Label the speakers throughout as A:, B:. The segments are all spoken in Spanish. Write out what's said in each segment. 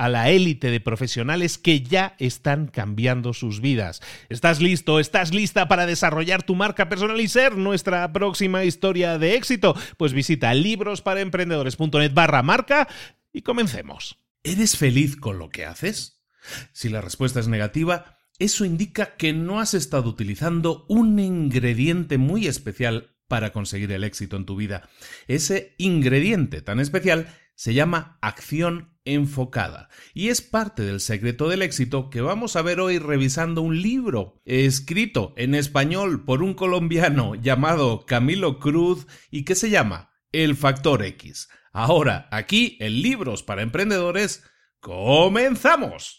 A: a la élite de profesionales que ya están cambiando sus vidas. ¿Estás listo? ¿Estás lista para desarrollar tu marca personal y ser nuestra próxima historia de éxito? Pues visita librosparaemprendedores.net barra marca y comencemos. ¿Eres feliz con lo que haces? Si la respuesta es negativa, eso indica que no has estado utilizando un ingrediente muy especial para conseguir el éxito en tu vida. Ese ingrediente tan especial se llama acción enfocada y es parte del secreto del éxito que vamos a ver hoy revisando un libro escrito en español por un colombiano llamado Camilo Cruz y que se llama El Factor X. Ahora, aquí en Libros para Emprendedores, comenzamos.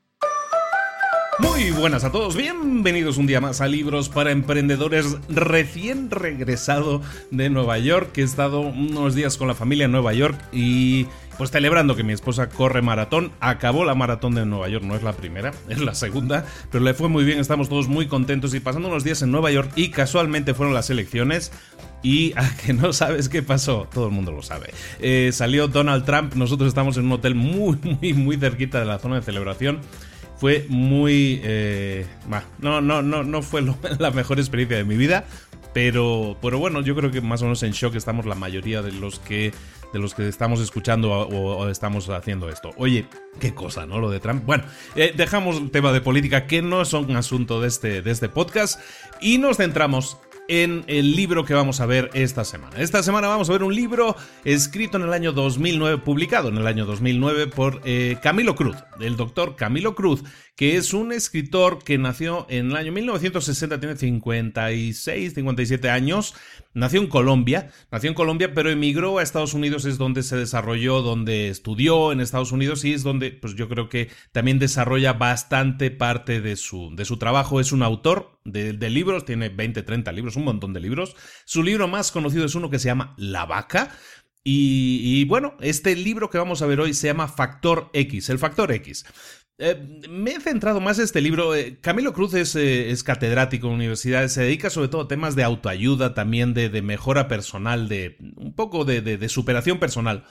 A: Muy buenas a todos, bienvenidos un día más a Libros para Emprendedores recién regresado de Nueva York, he estado unos días con la familia en Nueva York y pues celebrando que mi esposa corre maratón, acabó la maratón de Nueva York, no es la primera, es la segunda, pero le fue muy bien, estamos todos muy contentos y pasando unos días en Nueva York y casualmente fueron las elecciones. Y a que no sabes qué pasó, todo el mundo lo sabe. Eh, salió Donald Trump, nosotros estamos en un hotel muy, muy, muy cerquita de la zona de celebración fue muy... Eh, no, no, no, no fue la mejor experiencia de mi vida, pero, pero bueno, yo creo que más o menos en shock estamos la mayoría de los que de los que estamos escuchando o, estamos haciendo esto. Oye, qué cosa, ¿no? Lo de Trump. Bueno, eh, dejamos el tema de política que no es un asunto de este, de este podcast y nos centramos en el libro que vamos a ver esta semana. Esta semana vamos a ver un libro escrito en el año 2009, publicado en el año 2009 por eh, Camilo Cruz, el doctor Camilo Cruz, que es un escritor que nació en el año 1960, tiene 56, 57 años, nació en Colombia, nació en Colombia, pero emigró a Estados Unidos, es donde se desarrolló, donde estudió en Estados Unidos y es donde, pues yo creo que también desarrolla bastante parte de su, de su trabajo. Es un autor de, libros, tiene 20, 30 libros, un montón de libros. Su libro más conocido es uno que se llama La Vaca. Y, bueno, este libro que vamos a ver hoy se llama Factor X, el Factor X. Eh, me he centrado más en este libro. Eh, Camilo Cruz eh, es, catedrático en universidades, se dedica sobre todo a temas de autoayuda, también de, mejora personal, de un poco de, superación personal.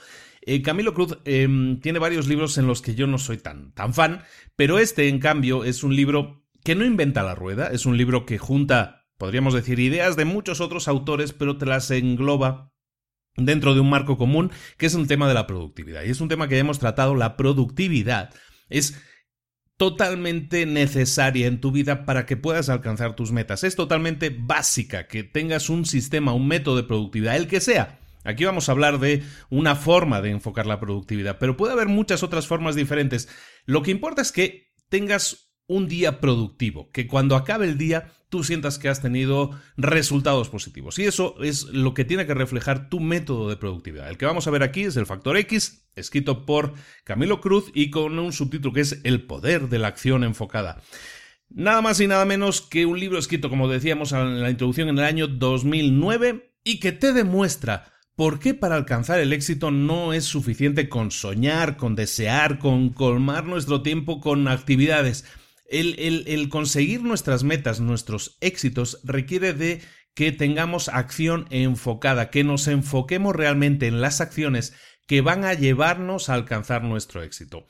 A: Camilo Cruz em, tiene varios libros en los que yo no soy tan, tan fan, pero este, en cambio, es un libro que no inventa la rueda, es un libro que junta, podríamos decir, ideas de muchos otros autores, pero te las engloba dentro de un marco común, que es un tema de la productividad. Y es un tema que ya hemos tratado, la productividad es totalmente necesaria en tu vida para que puedas alcanzar tus metas. Es totalmente básica que tengas un sistema, un método de productividad, el que sea. Aquí vamos a hablar de una forma de enfocar la productividad, pero puede haber muchas otras formas diferentes. Lo que importa es que tengas un día productivo, que cuando acabe el día tú sientas que has tenido resultados positivos. Y eso es lo que tiene que reflejar tu método de productividad. El que vamos a ver aquí es el factor X, escrito por Camilo Cruz y con un subtítulo que es El poder de la acción enfocada. Nada más y nada menos que un libro escrito, como decíamos en la introducción, en el año 2009 y que te demuestra por qué para alcanzar el éxito no es suficiente con soñar, con desear, con colmar nuestro tiempo con actividades. El, conseguir nuestras metas, nuestros éxitos, requiere de que tengamos acción enfocada, que nos enfoquemos realmente en las acciones que van a llevarnos a alcanzar nuestro éxito.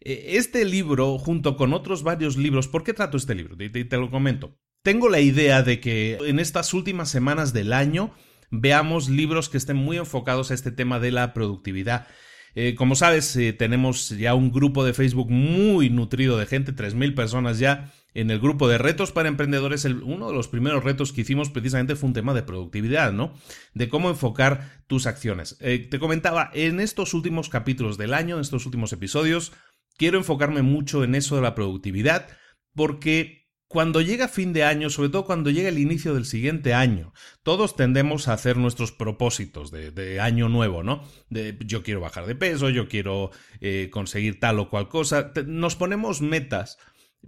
A: E, este libro, junto con otros varios libros, ¿por qué trato este libro? Te, te, lo comento. Tengo la idea de que en estas últimas semanas del año veamos libros que estén muy enfocados a este tema de la productividad. Eh, como sabes, eh, tenemos ya un grupo de Facebook muy nutrido de gente, 3.000 personas ya en el grupo de retos para emprendedores. uno de los primeros retos que hicimos precisamente fue un tema de productividad, ¿no? De cómo enfocar tus acciones. Eh, te comentaba, en estos últimos capítulos del año, en estos últimos episodios, quiero enfocarme mucho en eso de la productividad porque cuando llega fin de año, sobre todo cuando llega el inicio del siguiente año, todos tendemos a hacer nuestros propósitos de, año nuevo, ¿no? De yo quiero bajar de peso, yo quiero eh, conseguir tal o cual cosa. Nos ponemos metas,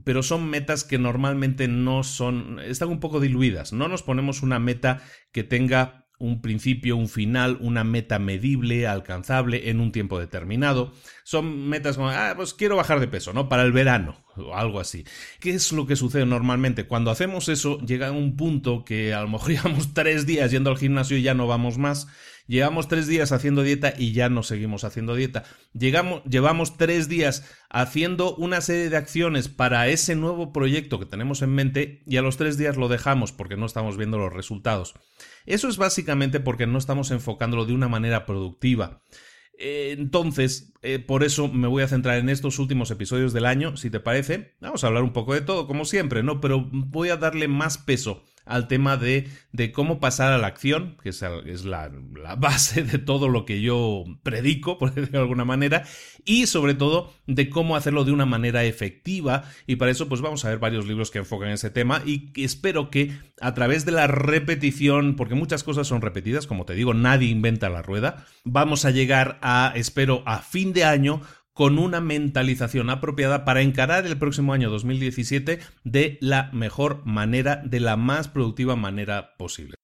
A: pero son metas que normalmente no son, están un poco diluidas. No nos ponemos una meta que tenga un principio, un final, una meta medible, alcanzable en un tiempo determinado. Son metas como, ah, pues quiero bajar de peso, ¿no? Para el verano o algo así. ¿Qué es lo que sucede normalmente? Cuando hacemos eso, llega un punto que a lo mejor llevamos tres días yendo al gimnasio y ya no vamos más. Llevamos tres días haciendo dieta y ya no seguimos haciendo dieta. Llevamos tres días haciendo una serie de acciones para ese nuevo proyecto que tenemos en mente y a los tres días lo dejamos porque no estamos viendo los resultados. Eso es básicamente porque no estamos enfocándolo de una manera productiva. Eh, entonces, eh, por eso me voy a centrar en estos últimos episodios del año, si te parece. Vamos a hablar un poco de todo, como siempre, ¿no? Pero voy a darle más peso al tema de, de cómo pasar a la acción, que es, la, la, base de todo lo que yo predico, por decirlo de alguna manera, y sobre todo de cómo hacerlo de una manera efectiva. Y para eso, pues vamos a ver varios libros que enfocan ese tema y espero que a través de la repetición, porque muchas cosas son repetidas, como te digo, nadie inventa la rueda, vamos a llegar a, espero, a fin de año con una mentalización apropiada para encarar el próximo año 2017 de la mejor manera, de la más productiva manera posible.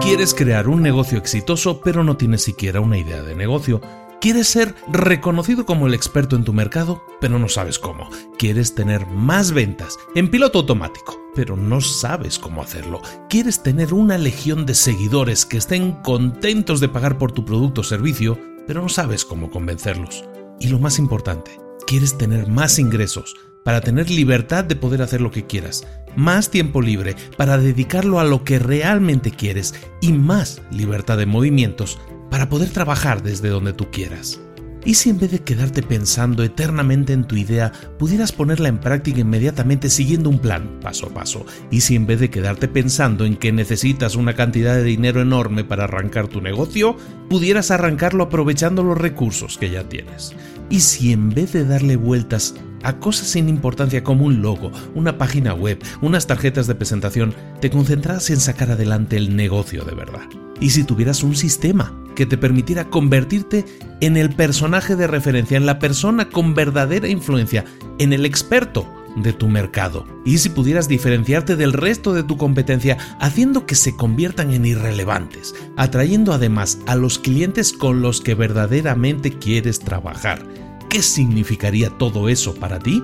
A: ¿Quieres crear un negocio exitoso pero no tienes siquiera una idea de negocio? ¿Quieres ser reconocido como el experto en tu mercado, pero no sabes cómo? ¿Quieres tener más ventas en piloto automático, pero no sabes cómo hacerlo? ¿Quieres tener una legión de seguidores que estén contentos de pagar por tu producto o servicio, pero no sabes cómo convencerlos? Y lo más importante, quieres tener más ingresos para tener libertad de poder hacer lo que quieras, más tiempo libre para dedicarlo a lo que realmente quieres y más libertad de movimientos para poder trabajar desde donde tú quieras.
B: ¿Y si en vez de quedarte pensando eternamente en tu idea, pudieras ponerla en práctica inmediatamente siguiendo un plan, paso a paso? ¿Y si en vez de quedarte pensando en que necesitas una cantidad de dinero enorme para arrancar tu negocio, pudieras arrancarlo aprovechando los recursos que ya tienes? ¿Y si en vez de darle vueltas a cosas sin importancia como un logo, una página web, unas tarjetas de presentación, te concentraras en sacar adelante el negocio de verdad? ¿Y si tuvieras un sistema que te permitiera convertirte en el personaje de referencia, en la persona con verdadera influencia, en el experto de tu mercado. Y si pudieras diferenciarte del resto de tu competencia haciendo que se conviertan en irrelevantes, atrayendo además a los clientes con los que verdaderamente quieres trabajar. ¿Qué significaría todo eso para ti?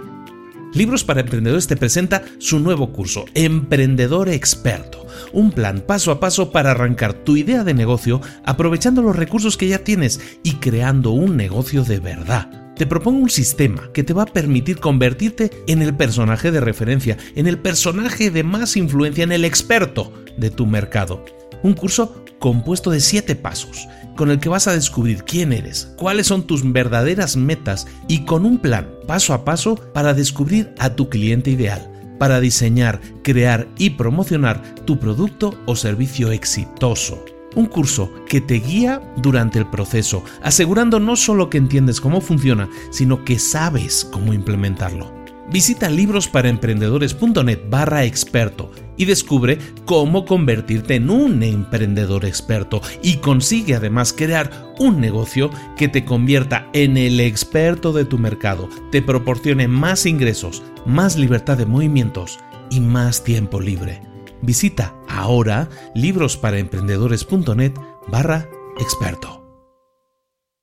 B: Libros para Emprendedores te presenta su nuevo curso, Emprendedor Experto, un plan paso a paso para arrancar tu idea de negocio aprovechando los recursos que ya tienes y creando un negocio de verdad. Te propongo un sistema que te va a permitir convertirte en el personaje de referencia, en el personaje de más influencia, en el experto de tu mercado. Un curso compuesto de 7 pasos con el que vas a descubrir quién eres, cuáles son tus verdaderas metas y con un plan paso a paso para descubrir a tu cliente ideal, para diseñar, crear y promocionar tu producto o servicio exitoso. Un curso que te guía durante el proceso, asegurando no solo que entiendes cómo funciona, sino que sabes cómo implementarlo. Visita librosparaemprendedores.net barra experto y descubre cómo convertirte en un emprendedor experto y consigue además crear un negocio que te convierta en el experto de tu mercado, te proporcione más ingresos, más libertad de movimientos y más tiempo libre. Visita ahora librosparaemprendedores.net barra experto.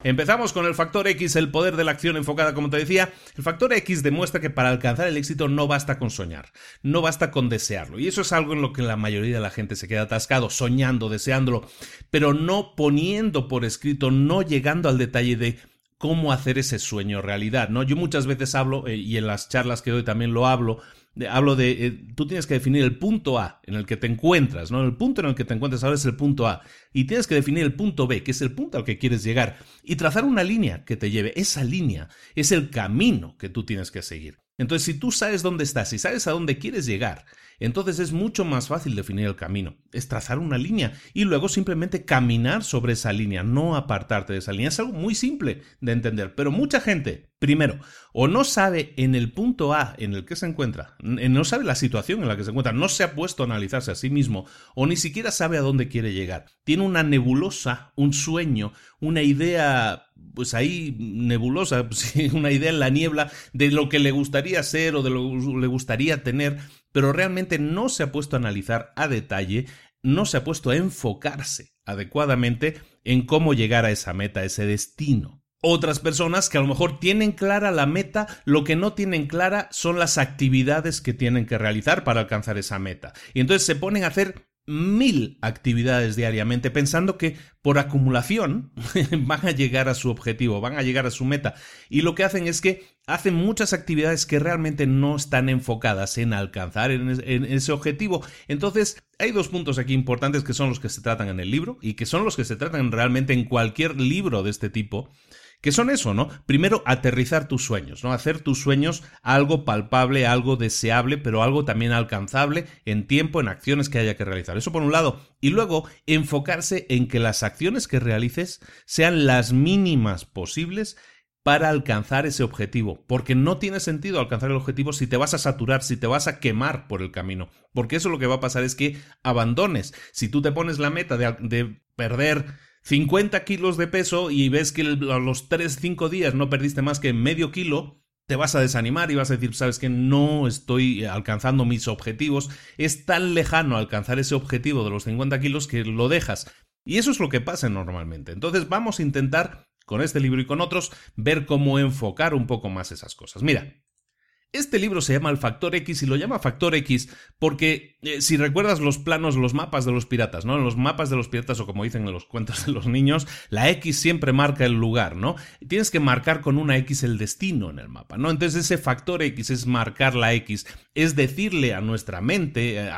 A: Empezamos con el factor X, el poder de la acción enfocada, como te decía. El factor X demuestra que para alcanzar el éxito no basta con soñar, no basta con desearlo. Y eso es algo en lo que la mayoría de la gente se queda atascado, soñando, deseándolo, pero no poniendo por escrito, no llegando al detalle de cómo hacer ese sueño realidad, ¿no? Yo muchas veces hablo, eh, y en las charlas que doy también lo hablo, hablo de, eh, tú tienes que definir el punto A en el que te encuentras, ¿no? El punto en el que te encuentras ahora es el punto A. Y tienes que definir el punto B, que es el punto al que quieres llegar. Y trazar una línea que te lleve. Esa línea es el camino que tú tienes que seguir. Entonces, si tú sabes dónde estás y sabes a dónde quieres llegar, entonces es mucho más fácil definir el camino. Es trazar una línea y luego simplemente caminar sobre esa línea, no apartarte de esa línea. Es algo muy simple de entender, pero mucha gente, primero, o no sabe en el punto A en el que se encuentra, no sabe la situación en la que se encuentra, no se ha puesto a analizarse a sí mismo, o ni siquiera sabe a dónde quiere llegar. Tiene una nebulosa, un sueño, una idea pues ahí nebulosa, una idea en la niebla de lo que le gustaría ser o de lo que le gustaría tener, pero realmente no se ha puesto a analizar a detalle, no se ha puesto a enfocarse adecuadamente en cómo llegar a esa meta, a ese destino. Otras personas que a lo mejor tienen clara la meta, lo que no tienen clara son las actividades que tienen que realizar para alcanzar esa meta. Y entonces se ponen a hacer mil actividades diariamente pensando que por acumulación van a llegar a su objetivo, van a llegar a su meta. Y lo que hacen es que hacen muchas actividades que realmente no están enfocadas en alcanzar en, ese objetivo. Entonces, hay dos puntos aquí importantes que son los que se tratan en el libro y que son los que se tratan realmente en cualquier libro de este tipo que son eso, ¿no? Primero, aterrizar tus sueños, ¿no? Hacer tus sueños algo palpable, algo deseable, pero algo también alcanzable en tiempo, en acciones que haya que realizar. Eso por un lado. Y luego, enfocarse en que las acciones que realices sean las mínimas posibles para alcanzar ese objetivo, porque no tiene sentido alcanzar el objetivo si te vas a saturar, si te vas a quemar por el camino, porque eso lo que va a pasar es que abandones. Si tú te pones la meta de, de perder 50 kilos de peso y ves que a los 3, 5 días no perdiste más que medio kilo, te vas a desanimar y vas a decir, sabes que no estoy alcanzando mis objetivos, es tan lejano alcanzar ese objetivo de los 50 kilos que lo dejas. Y eso es lo que pasa normalmente. Entonces vamos a intentar, con este libro y con otros, ver cómo enfocar un poco más esas cosas. Mira,
B: Este libro se llama El Factor X y lo llama Factor X porque eh, si recuerdas los planos, los mapas de los piratas, ¿no? En los mapas de los piratas o como dicen en los cuentos de los niños, la X siempre marca el lugar, ¿no? Tienes que marcar con una X el destino en el mapa, ¿no? Entonces ese factor X es marcar la X, es decirle a nuestra mente eh,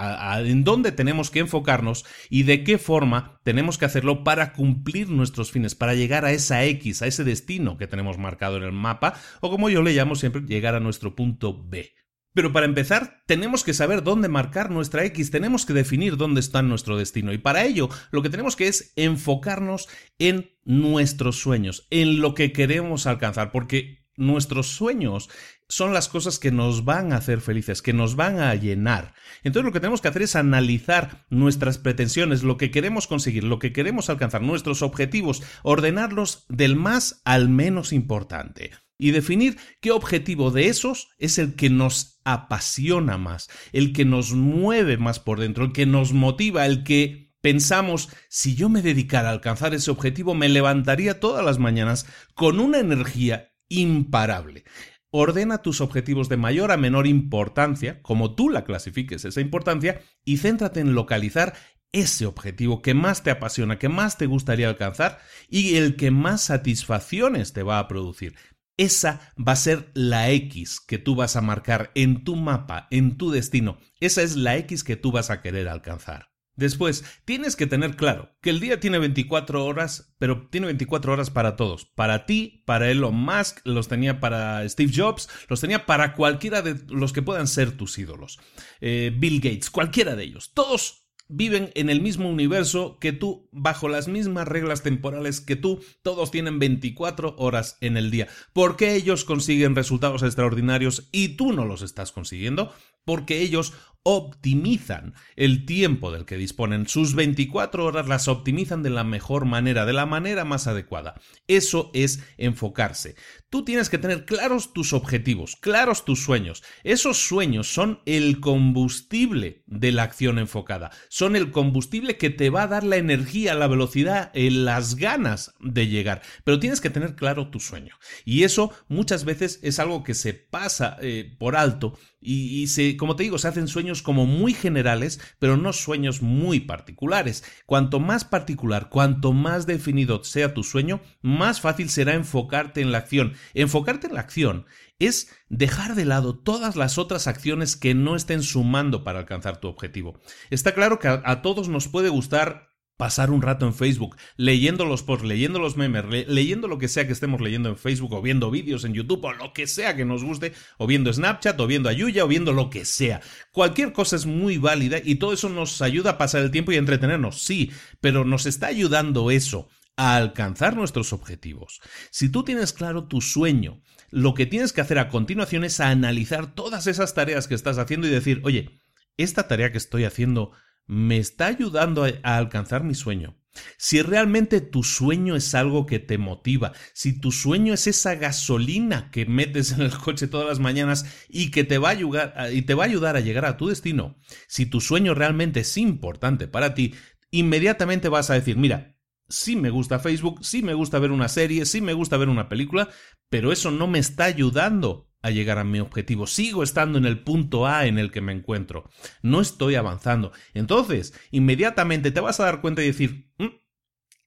B: en dónde tenemos que enfocarnos y de qué forma tenemos que hacerlo para cumplir nuestros fines, para llegar a esa X, a ese destino que tenemos marcado en el mapa o como yo le llamo siempre, llegar a nuestro punto B. Pero para empezar, tenemos que saber dónde marcar nuestra X, tenemos que definir dónde está nuestro destino. Y para ello, lo que tenemos que es enfocarnos en nuestros sueños, en lo que queremos alcanzar, porque nuestros sueños son las cosas que nos van a hacer felices, que nos van a llenar. Entonces lo que tenemos que hacer es analizar nuestras pretensiones, lo que queremos conseguir, lo que queremos alcanzar, nuestros objetivos, ordenarlos del más al menos importante y definir qué objetivo de esos es el que nos apasiona más, el que nos mueve más por dentro, el que nos motiva, el que pensamos, si yo me dedicara a alcanzar ese objetivo, me levantaría todas las mañanas con una energía imparable. Ordena tus objetivos de mayor a menor importancia, como tú la clasifiques esa importancia, y céntrate en localizar ese objetivo que más te apasiona, que más te gustaría alcanzar y el que más satisfacciones te va a producir. Esa va a ser la X que tú vas a marcar en tu mapa, en tu destino. Esa es la X que tú vas a querer alcanzar. Después, tienes que tener claro que el día tiene 24 horas, pero tiene 24 horas para todos. Para ti, para Elon Musk, los tenía para Steve Jobs, los tenía para cualquiera de los que puedan ser tus ídolos. Eh, Bill Gates, cualquiera de ellos. Todos viven en el mismo universo que tú, bajo las mismas reglas temporales que tú, todos tienen 24 horas en el día. ¿Por qué ellos consiguen resultados extraordinarios y tú no los estás consiguiendo? Porque ellos optimizan el tiempo del que disponen. Sus 24 horas las optimizan de la mejor manera, de la manera más adecuada. Eso es enfocarse. Tú tienes que tener claros tus objetivos, claros tus sueños. Esos sueños son el combustible de la acción enfocada. Son el combustible que te va a dar la energía, la velocidad, eh, las ganas de llegar. Pero tienes que tener claro tu sueño. Y eso muchas veces es algo que se pasa eh, por alto y, se, como te digo, se hacen sueños como muy generales, pero no sueños muy particulares. Cuanto más particular, cuanto más definido sea tu sueño, más fácil será enfocarte en la acción. Enfocarte en la acción es dejar de lado todas las otras acciones que no estén sumando para alcanzar tu objetivo. Está claro que a todos nos puede gustar pasar un rato en Facebook, leyendo los posts, leyendo los memes, leyendo lo que sea que estemos leyendo en Facebook, o viendo vídeos en YouTube, o lo que sea que nos guste, o viendo Snapchat, o viendo Ayuya, o viendo lo que sea. Cualquier cosa es muy válida y todo eso nos ayuda a pasar el tiempo y a entretenernos, sí, pero nos está ayudando eso a alcanzar nuestros objetivos. Si tú tienes claro tu sueño, lo que tienes que hacer a continuación es analizar todas esas tareas que estás haciendo y decir, oye, esta tarea que estoy haciendo me está ayudando a, alcanzar mi sueño. Si realmente tu sueño es algo que te motiva, si tu sueño es esa gasolina que metes en el coche todas las mañanas y que te va a ayudar, y te va a, ayudar a llegar a tu destino, si tu sueño realmente es importante para ti, inmediatamente vas a decir, mira, sí me gusta Facebook, sí me gusta ver una serie, sí me gusta ver una película, pero eso no me está ayudando a llegar a mi objetivo. Sigo estando en el punto A en el que me encuentro. No estoy avanzando. Entonces, inmediatamente te vas a dar cuenta y decir, mm,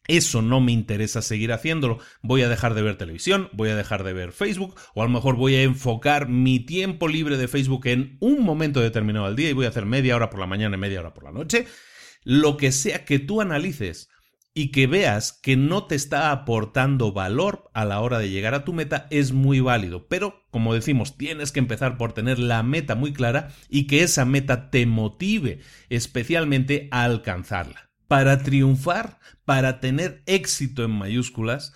B: eso no me interesa seguir haciéndolo. Voy a dejar de ver televisión, voy a dejar de ver Facebook, o a lo mejor voy a enfocar mi tiempo libre de Facebook en un momento determinado del día y voy a hacer media hora por la mañana y media hora por la noche. Lo que sea que tú analices y que veas que no te está aportando valor a la hora de llegar a tu meta es muy válido. Pero, como decimos, tienes que empezar por tener la meta muy clara y que esa meta te motive especialmente a alcanzarla. Para triunfar, para tener éxito en mayúsculas,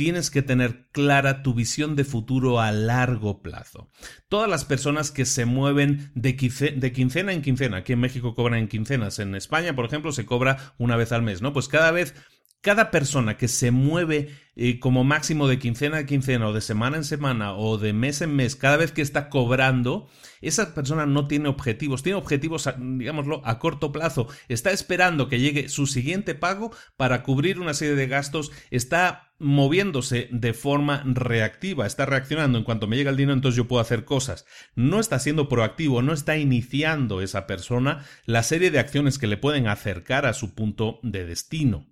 B: tienes que tener clara tu visión de futuro a largo plazo. Todas las personas que se mueven de, quincena en quincena, aquí en México cobran en quincenas, en España, por ejemplo, se cobra una vez al mes, ¿no? Pues cada vez cada persona que se mueve eh, como máximo de quincena a quincena o de semana en semana o de mes en mes, cada vez que está cobrando, esa persona no tiene objetivos, tiene objetivos, digámoslo, a corto plazo, está esperando que llegue su siguiente pago para cubrir una serie de gastos, está moviéndose de forma reactiva, está reaccionando en cuanto me llega el dinero, entonces yo puedo hacer cosas. No está siendo proactivo, no está iniciando esa persona la serie de acciones que le pueden acercar a su punto de destino.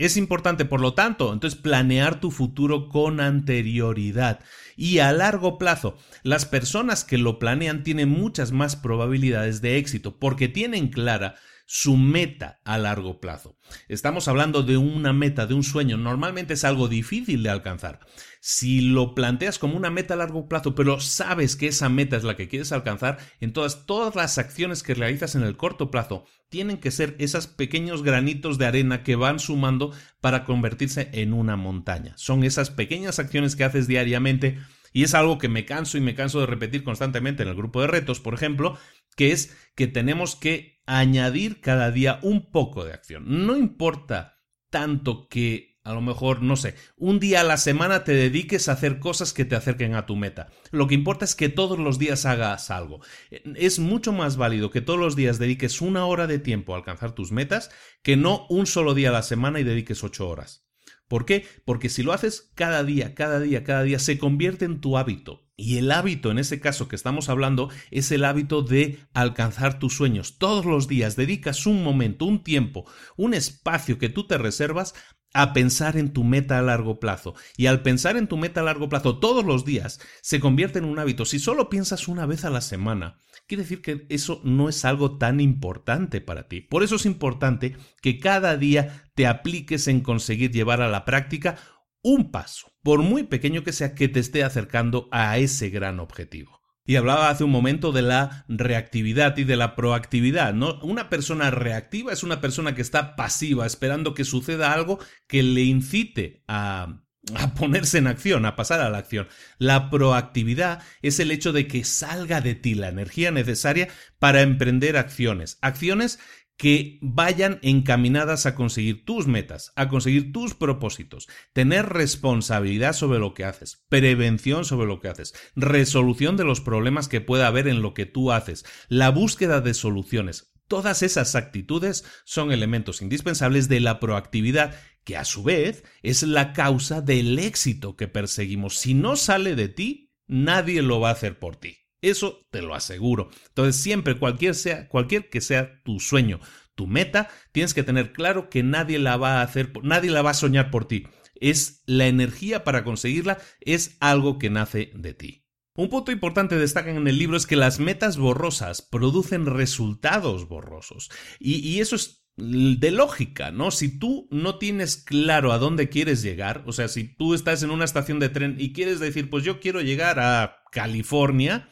B: Es importante, por lo tanto, entonces planear tu futuro con anterioridad y a largo plazo. Las personas que lo planean tienen muchas más probabilidades de éxito porque tienen clara su meta a largo plazo. Estamos hablando de una meta, de un sueño. Normalmente es algo difícil de alcanzar. Si lo planteas como una meta a largo plazo, pero sabes que esa meta es la que quieres alcanzar, entonces todas las acciones que realizas en el corto plazo tienen que ser esos pequeños granitos de arena que van sumando para convertirse en una montaña. Son esas pequeñas acciones que haces diariamente y es algo que me canso y me canso de repetir constantemente en el grupo de retos, por ejemplo, que es que tenemos que añadir cada día un poco de acción. No importa tanto que a lo mejor, no sé, un día a la semana te dediques a hacer cosas que te acerquen a tu meta. Lo que importa es que todos los días hagas algo. Es mucho más válido que todos los días dediques una hora de tiempo a alcanzar tus metas que no un solo día a la semana y dediques ocho horas. ¿Por qué? Porque si lo haces cada día, cada día, cada día, se convierte en tu hábito. Y el hábito, en ese caso que estamos hablando, es el hábito de alcanzar tus sueños. Todos los días dedicas un momento, un tiempo, un espacio que tú te reservas a pensar en tu meta a largo plazo. Y al pensar en tu meta a largo plazo todos los días, se convierte en un hábito. Si solo piensas una vez a la semana, quiere decir que eso no es algo tan importante para ti. Por eso es importante que cada día te apliques en conseguir llevar a la práctica un paso, por muy pequeño que sea, que te esté acercando a ese gran objetivo. Y hablaba hace un momento de la reactividad y de la proactividad, ¿no? Una persona reactiva es una persona que está pasiva, esperando que suceda algo que le incite a a ponerse en acción, a pasar a la acción. La proactividad es el hecho de que salga de ti la energía necesaria para emprender acciones, acciones que vayan encaminadas a conseguir tus metas, a conseguir tus propósitos, tener responsabilidad sobre lo que haces, prevención sobre lo que haces, resolución de los problemas que pueda haber en lo que tú haces, la búsqueda de soluciones. Todas esas actitudes son elementos indispensables de la proactividad que a su vez es la causa del éxito que perseguimos. Si no sale de ti, nadie lo va a hacer por ti. Eso te lo aseguro. Entonces, siempre, cualquier, sea, cualquier que sea tu sueño, tu meta, tienes que tener claro que nadie la va a hacer, nadie la va a soñar por ti. Es la energía para conseguirla, es algo que nace de ti. Un punto importante destacan en el libro es que las metas borrosas producen resultados borrosos. Y, y eso es de lógica, ¿no? Si tú no tienes claro a dónde quieres llegar, o sea, si tú estás en una estación de tren y quieres decir, pues yo quiero llegar a California,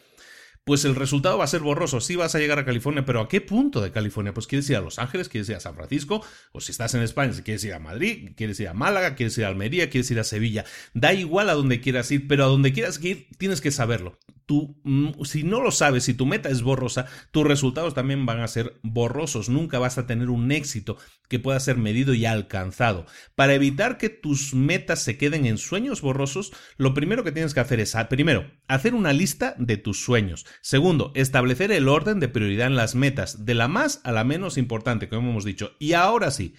B: pues el resultado va a ser borroso. Sí vas a llegar a California, pero ¿a qué punto de California? Pues quieres ir a Los Ángeles, quieres ir a San Francisco, o si estás en España, si quieres ir a Madrid, quieres ir a Málaga, quieres ir a Almería, quieres ir a Sevilla. Da igual a donde quieras ir, pero a donde quieras ir tienes que saberlo tú, mm, si no lo sabes, si tu meta es borrosa, tus resultados también van a ser borrosos. Nunca vas a tener un éxito que pueda ser medido y alcanzado. Para evitar que tus metas se queden en sueños borrosos, lo primero que tienes que hacer es, ah, primero, hacer una lista de tus sueños. Segundo, establecer el orden de prioridad en las metas, de la más a la menos importante, como hemos dicho. Y ahora sí,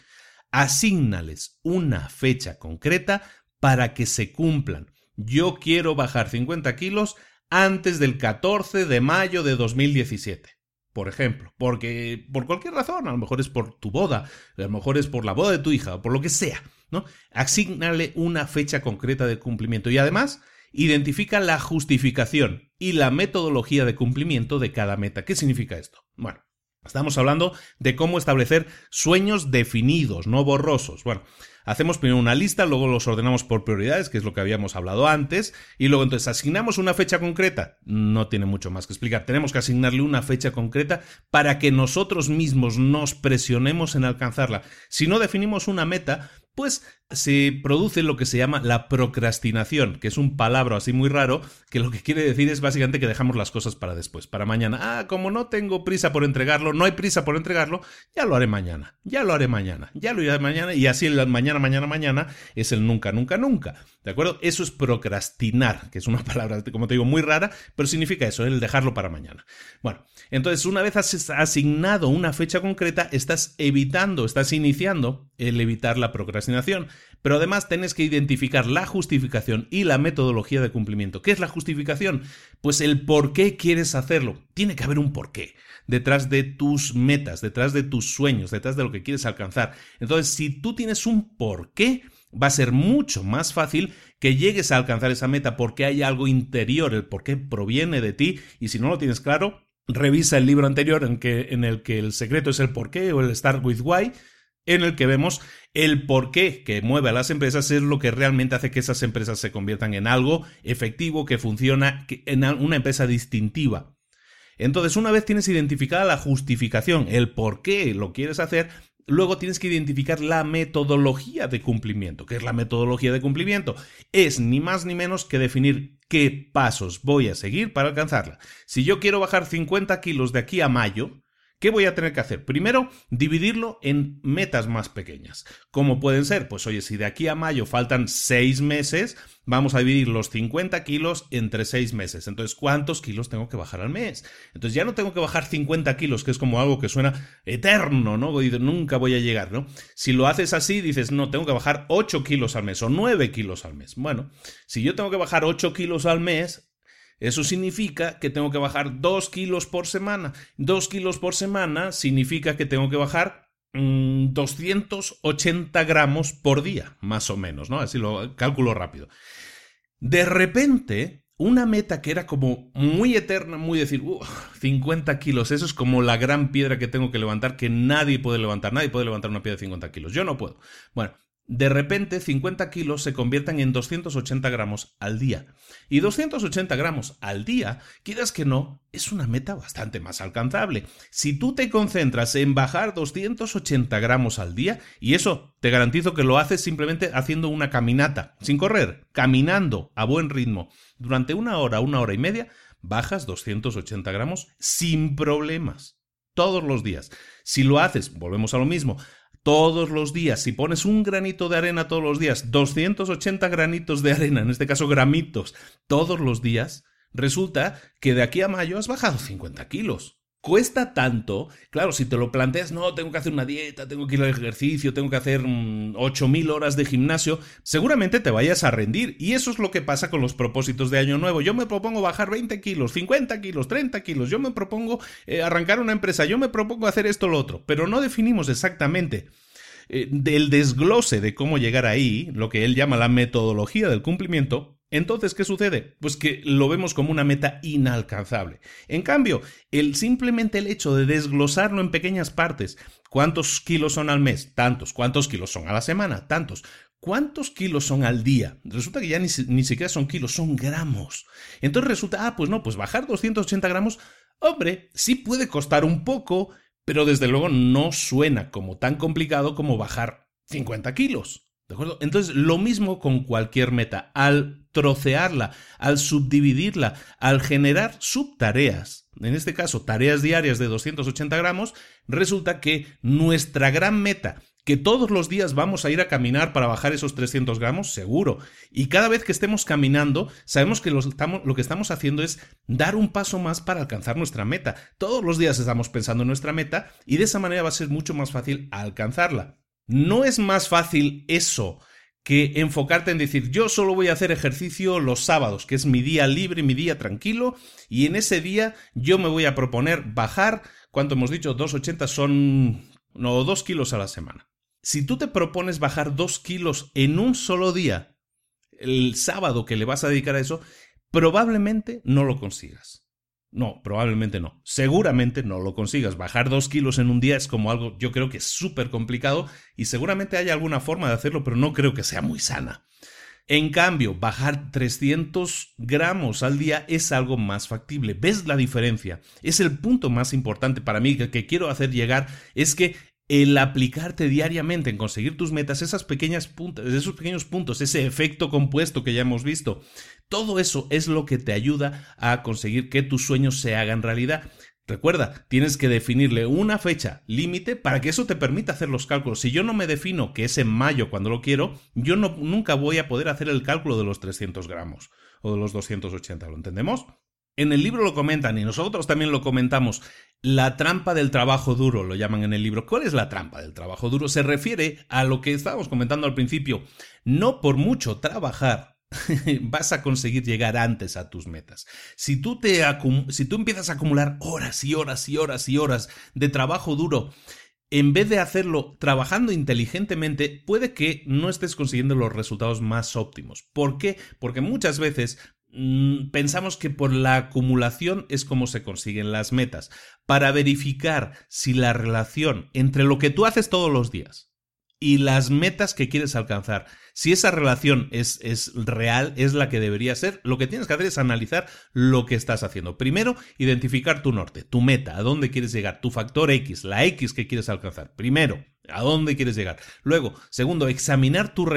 B: asígnales una fecha concreta para que se cumplan. Yo quiero bajar 50 kilos antes del 14 de mayo de 2017. Por ejemplo, porque por cualquier razón, a lo mejor es por tu boda, a lo mejor es por la boda de tu hija, o por lo que sea, ¿no? Asignale una fecha concreta de cumplimiento y además identifica la justificación y la metodología de cumplimiento de cada meta. ¿Qué significa esto? Bueno, estamos hablando de cómo establecer sueños definidos, no borrosos. Bueno, Hacemos primero una lista, luego los ordenamos por prioridades, que es lo que habíamos hablado antes, y luego entonces asignamos una fecha concreta. No tiene mucho más que explicar. Tenemos que asignarle una fecha concreta para que nosotros mismos nos presionemos en alcanzarla. Si no definimos una meta, pues se produce lo que se llama la procrastinación, que es un palabra así muy raro, que lo que quiere decir es básicamente que dejamos las cosas para después, para mañana. Ah, como no tengo prisa por entregarlo, no hay prisa por entregarlo, ya lo haré mañana, ya lo haré mañana, ya lo haré mañana, y así el mañana, mañana, mañana es el nunca, nunca, nunca. ¿De acuerdo? Eso es procrastinar, que es una palabra, como te digo, muy rara, pero significa eso, el dejarlo para mañana. Bueno, entonces una vez has asignado una fecha concreta, estás evitando, estás iniciando el evitar la procrastinación. Pero además tienes que identificar la justificación y la metodología de cumplimiento. ¿Qué es la justificación? Pues el por qué quieres hacerlo. Tiene que haber un porqué detrás de tus metas, detrás de tus sueños, detrás de lo que quieres alcanzar. Entonces, si tú tienes un porqué, va a ser mucho más fácil que llegues a alcanzar esa meta porque hay algo interior, el porqué proviene de ti y si no lo tienes claro, revisa el libro anterior en, que, en el que el secreto es el porqué o el start with why en el que vemos el porqué que mueve a las empresas es lo que realmente hace que esas empresas se conviertan en algo efectivo, que funciona, en una empresa distintiva. Entonces, una vez tienes identificada la justificación, el por qué lo quieres hacer, luego tienes que identificar la metodología de cumplimiento. ¿Qué es la metodología de cumplimiento? Es ni más ni menos que definir qué pasos voy a seguir para alcanzarla. Si yo quiero bajar 50 kilos de aquí a mayo, ¿Qué voy a tener que hacer? Primero, dividirlo en metas más pequeñas. ¿Cómo pueden ser? Pues oye, si de aquí a mayo faltan seis meses, vamos a dividir los 50 kilos entre seis meses. Entonces, ¿cuántos kilos tengo que bajar al mes? Entonces ya no tengo que bajar 50 kilos, que es como algo que suena eterno, ¿no? Y nunca voy a llegar, ¿no? Si lo haces así, dices, no, tengo que bajar 8 kilos al mes o 9 kilos al mes. Bueno, si yo tengo que bajar 8 kilos al mes, eso significa que tengo que bajar 2 kilos por semana. 2 kilos por semana significa que tengo que bajar 280 mm, gramos por día, más o menos, ¿no? Así lo calculo rápido. De repente, una meta que era como muy eterna, muy decir, 50 kilos, eso es como la gran piedra que tengo que levantar, que nadie puede levantar, nadie puede levantar una piedra de 50 kilos, yo no puedo. Bueno, de repente 50 kilos se conviertan en 280 gramos al día. Y 280 gramos al día, quieras que no, es una meta bastante más alcanzable. Si tú te concentras en bajar 280 gramos al día, y eso te garantizo que lo haces simplemente haciendo una caminata, sin correr, caminando a buen ritmo, durante una hora, una hora y media, bajas 280 gramos sin problemas. Todos los días. Si lo haces, volvemos a lo mismo, todos los días, si pones un granito de arena todos los días, 280 granitos de arena, en este caso gramitos, todos los días, resulta que de aquí a mayo has bajado 50 kilos. Cuesta tanto, claro, si te lo planteas, no, tengo que hacer una dieta, tengo que ir al ejercicio, tengo que hacer 8.000 mm, horas de gimnasio, seguramente te vayas a rendir. Y eso es lo que pasa con los propósitos de Año Nuevo. Yo me propongo bajar 20 kilos, 50 kilos, 30 kilos, yo me propongo eh, arrancar una empresa, yo me propongo hacer esto o lo otro, pero no definimos exactamente eh, del desglose de cómo llegar ahí, lo que él llama la metodología del cumplimiento, entonces, ¿qué sucede? Pues que lo vemos como una meta inalcanzable. En cambio, el simplemente el hecho de desglosarlo en pequeñas partes, ¿cuántos kilos son al mes? Tantos. ¿Cuántos kilos son a la semana? Tantos. ¿Cuántos kilos son al día? Resulta que ya ni, ni siquiera son kilos, son gramos. Entonces resulta, ah, pues no, pues bajar 280 gramos, hombre, sí puede costar un poco, pero desde luego no suena como tan complicado como bajar 50 kilos. ¿De acuerdo? Entonces, lo mismo con cualquier meta. Al trocearla, al subdividirla, al generar subtareas, en este caso tareas diarias de 280 gramos, resulta que nuestra gran meta, que todos los días vamos a ir a caminar para bajar esos 300 gramos, seguro. Y cada vez que estemos caminando, sabemos que lo, lo, que estamos haciendo es dar un paso más para alcanzar nuestra meta. Todos los días estamos pensando en nuestra meta y de esa manera va a ser mucho más fácil alcanzarla. ¿No es más fácil eso que enfocarte en decir yo solo voy a hacer ejercicio los sábados, que es mi día libre, mi día tranquilo, y en ese día yo me voy a proponer bajar, ¿cuánto hemos dicho? 2,80 son no, 2 kilos a la semana. Si tú te propones bajar 2 kilos en un solo día, el sábado que le vas a dedicar a eso, probablemente no lo consigas. No, probablemente no. Seguramente no lo consigas. Bajar dos kilos en un día es como algo, yo creo que es súper complicado y seguramente hay alguna forma de hacerlo, pero no creo que sea muy sana. En cambio, bajar 300 gramos al día es algo más factible. ¿Ves la diferencia? Es el punto más importante para mí que, que quiero hacer llegar, es que el aplicarte diariamente en conseguir tus metas, esas pequeñas puntas, esos pequeños puntos, ese efecto compuesto que ya hemos visto, todo eso es lo que te ayuda a conseguir que tus sueños se hagan realidad. Recuerda, tienes que definirle una fecha límite para que eso te permita hacer los cálculos. Si yo no me defino que es en mayo cuando lo quiero, yo no, nunca voy a poder hacer el cálculo de los 300 gramos o de los 280, ¿lo entendemos? En el libro lo comentan y nosotros también lo comentamos. La trampa del trabajo duro, lo llaman en el libro. ¿Cuál es la trampa del trabajo duro? Se refiere a lo que estábamos comentando al principio. No por mucho trabajar vas a conseguir llegar antes a tus metas. Si tú, te si tú empiezas a acumular horas y horas y horas y horas de trabajo duro, en vez de hacerlo trabajando inteligentemente, puede que no estés consiguiendo los resultados más óptimos. ¿Por qué? Porque muchas veces Mm, pensamos que por la acumulación es como se consiguen las metas. Para verificar si la relación entre lo que tú haces todos los días y las metas que quieres alcanzar, si esa relación es, es, real, es la que debería ser, lo que tienes que hacer es analizar lo que estás haciendo. Primero, identificar tu norte, tu meta, a dónde quieres llegar, tu factor X, la X que quieres alcanzar. Primero, ¿A dónde quieres llegar? Luego, segundo, examinar tu,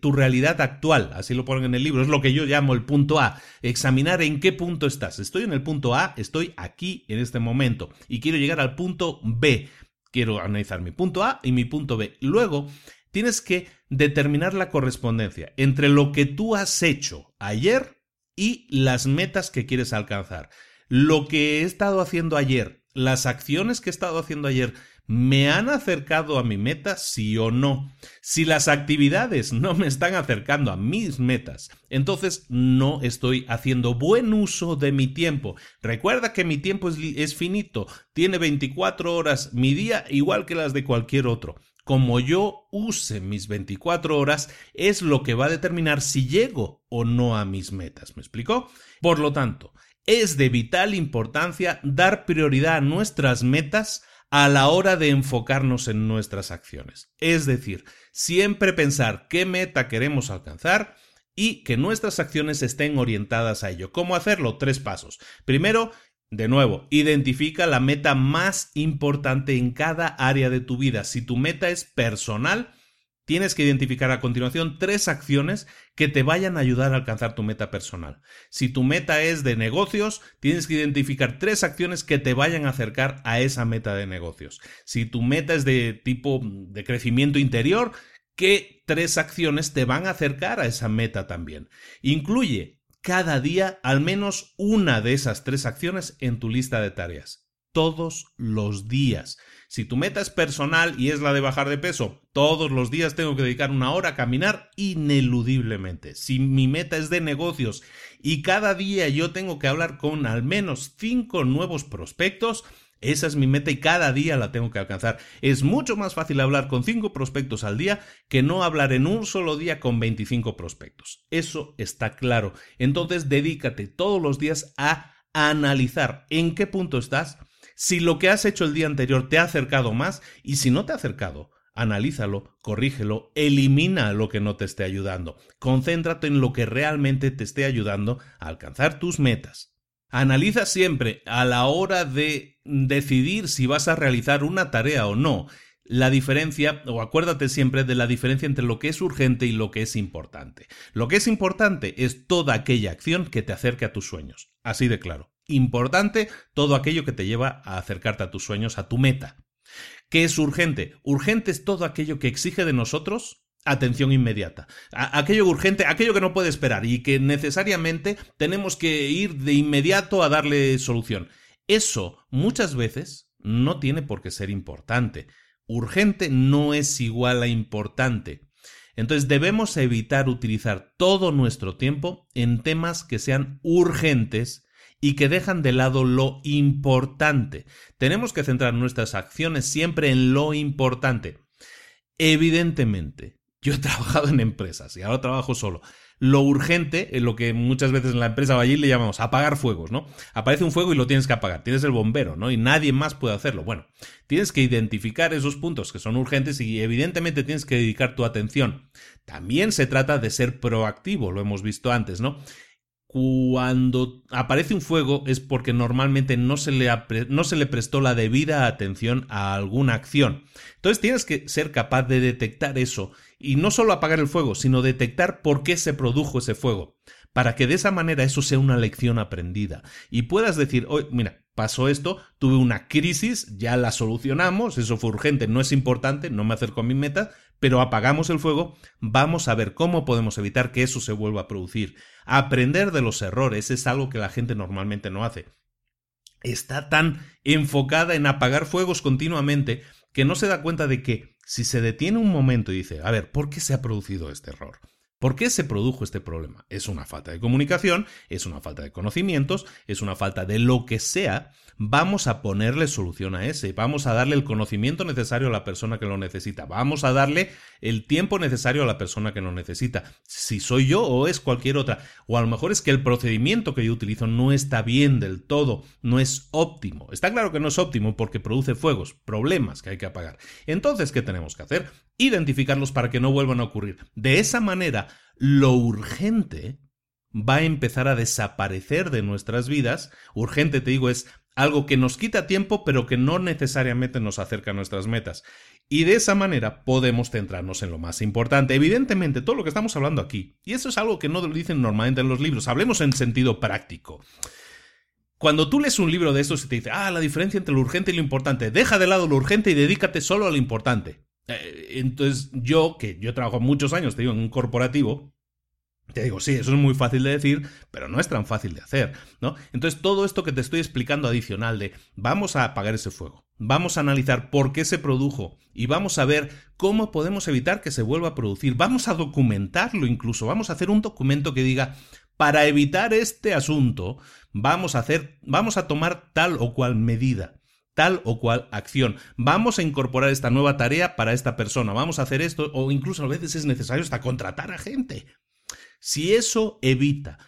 B: tu, realidad actual. Así lo ponen en el libro. Es lo que yo llamo el punto A. Examinar en qué punto estás. Estoy en el punto A, estoy aquí en este momento. Y quiero llegar al punto B. Quiero analizar mi punto A y mi punto B. Luego, tienes que determinar la correspondencia entre lo que tú has hecho ayer y las metas que quieres alcanzar. Lo que he estado haciendo ayer, las acciones que he estado haciendo ayer, ¿Me han acercado a mi meta, sí o no? Si las actividades no me están acercando a mis metas, entonces no estoy haciendo buen uso de mi tiempo. Recuerda que mi tiempo es, finito, tiene 24 horas mi día igual que las de cualquier otro. Como yo use mis 24 horas es lo que va a determinar si llego o no a mis metas. ¿Me explico? Por lo tanto, es de vital importancia dar prioridad a nuestras metas a la hora de enfocarnos en nuestras acciones. Es decir, siempre pensar qué meta queremos alcanzar y que nuestras acciones estén orientadas a ello. ¿Cómo hacerlo? Tres pasos. Primero, de nuevo, identifica la meta más importante en cada área de tu vida. Si tu meta es personal, Tienes que identificar a continuación tres acciones que te vayan a ayudar a alcanzar tu meta personal. Si tu meta es de negocios, tienes que identificar tres acciones que te vayan a acercar a esa meta de negocios. Si tu meta es de tipo de crecimiento interior, ¿qué tres acciones te van a acercar a esa meta también? Incluye cada día al menos una de esas tres acciones en tu lista de tareas. Todos los días. Si tu meta es personal y es la de bajar de peso, todos los días tengo que dedicar una hora a caminar ineludiblemente. Si mi meta es de negocios y cada día yo tengo que hablar con al menos cinco nuevos prospectos, esa es mi meta y cada día la tengo que alcanzar. Es mucho más fácil hablar con cinco prospectos al día que no hablar en un solo día con 25 prospectos. Eso está claro. Entonces dedícate todos los días a analizar en qué punto estás, si lo que has hecho el día anterior te ha acercado más y si no te ha acercado, analízalo, corrígelo, elimina lo que no te esté ayudando. Concéntrate en lo que realmente te esté ayudando a alcanzar tus metas. Analiza siempre a la hora de decidir si vas a realizar una tarea o no la diferencia, o acuérdate siempre de la diferencia entre lo que es urgente y lo que es importante. Lo que es importante es toda aquella acción que te acerque a tus sueños. Así de claro importante todo aquello que te lleva a acercarte a tus sueños, a tu meta. ¿Qué es urgente? Urgente es todo aquello que exige de nosotros atención inmediata. aquello urgente, aquello que no puede esperar y que necesariamente tenemos que ir de inmediato a darle solución. Eso muchas veces no tiene por qué ser importante. Urgente no es igual a importante. Entonces debemos evitar utilizar todo nuestro tiempo en temas que sean urgentes y que dejan de lado lo importante. Tenemos que centrar nuestras acciones siempre en lo importante. Evidentemente, yo he trabajado en empresas y ahora trabajo solo. Lo urgente, en lo que muchas veces en la empresa allí le llamamos apagar fuegos, ¿no? Aparece un fuego y lo tienes que apagar. Tienes el bombero, ¿no? Y nadie más puede hacerlo. Bueno, tienes que identificar esos puntos que son urgentes y evidentemente tienes que dedicar tu atención. También se trata de ser proactivo, lo hemos visto antes, ¿no? cuando aparece un fuego es porque normalmente no se, le no se le prestó la debida atención a alguna acción. Entonces tienes que ser capaz de detectar eso y no solo apagar el fuego, sino detectar por qué se produjo ese fuego, para que de esa manera eso sea una lección aprendida y puedas decir, oh, mira, pasó esto, tuve una crisis, ya la solucionamos, eso fue urgente, no es importante, no me acerco a mi meta, pero apagamos el fuego, vamos a ver cómo podemos evitar que eso se vuelva a producir. Aprender de los errores es algo que la gente normalmente no hace. Está tan enfocada en apagar fuegos continuamente que no se da cuenta de que si se detiene un momento y dice, a ver, ¿por qué se ha producido este error? ¿Por qué se produjo este problema? ¿Es una falta de comunicación? ¿Es una falta de conocimientos? ¿Es una falta de lo que sea? Vamos a ponerle solución a ese, vamos a darle el conocimiento necesario a la persona que lo necesita, vamos a darle el tiempo necesario a la persona que lo necesita. Si soy yo o es cualquier otra, o a lo mejor es que el procedimiento que yo utilizo no está bien del todo, no es óptimo. Está claro que no es óptimo porque produce fuegos, problemas que hay que apagar. Entonces, ¿qué tenemos que hacer? Identificarlos para que no vuelvan a ocurrir. De esa manera, lo urgente va a empezar a desaparecer de nuestras vidas. Urgente, te digo, es algo que nos quita tiempo pero que no necesariamente nos acerca a nuestras metas. Y de esa manera podemos centrarnos en lo más importante. Evidentemente, todo lo que estamos hablando aquí, y eso es algo que no lo dicen normalmente en los libros, hablemos en sentido práctico. Cuando tú lees un libro de estos y te dice, ah, la diferencia entre lo urgente y lo importante, deja de lado lo urgente y dedícate solo a lo importante. Eh, entonces, yo, que yo trabajo muchos años, te digo, en un corporativo, te digo, sí, eso es muy fácil de decir, pero no es tan fácil de hacer, ¿no? Entonces, todo esto que te estoy explicando adicional de vamos a apagar ese fuego, vamos a analizar por qué se produjo y vamos a ver cómo podemos evitar que se vuelva a producir, vamos a documentarlo incluso, vamos a hacer un documento que diga, para evitar este asunto, vamos a hacer, vamos a tomar tal o cual medida tal o cual acción. Vamos a incorporar esta nueva tarea para esta persona, vamos a hacer esto, o incluso a veces es necesario hasta contratar a gente. Si eso evita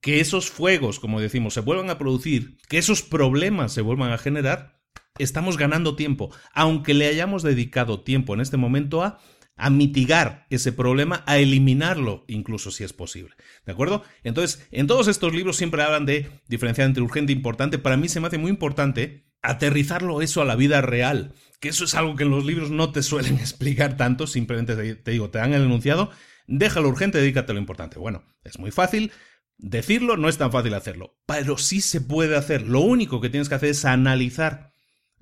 B: que esos fuegos, como decimos, se vuelvan a producir, que esos problemas se vuelvan a generar, estamos ganando tiempo, aunque le hayamos dedicado tiempo en este momento a a mitigar ese problema, a eliminarlo, incluso si es posible. ¿De acuerdo? Entonces, en todos estos libros siempre hablan de diferenciar entre urgente e importante. Para mí se me hace muy importante aterrizarlo eso a la vida real, que eso es algo que en los libros no te suelen explicar tanto, simplemente te digo, te dan el enunciado Déjalo urgente, dedícate a lo importante. Bueno, es muy fácil. Decirlo no es tan fácil hacerlo, pero sí se puede hacer. Lo único que tienes que hacer es analizar.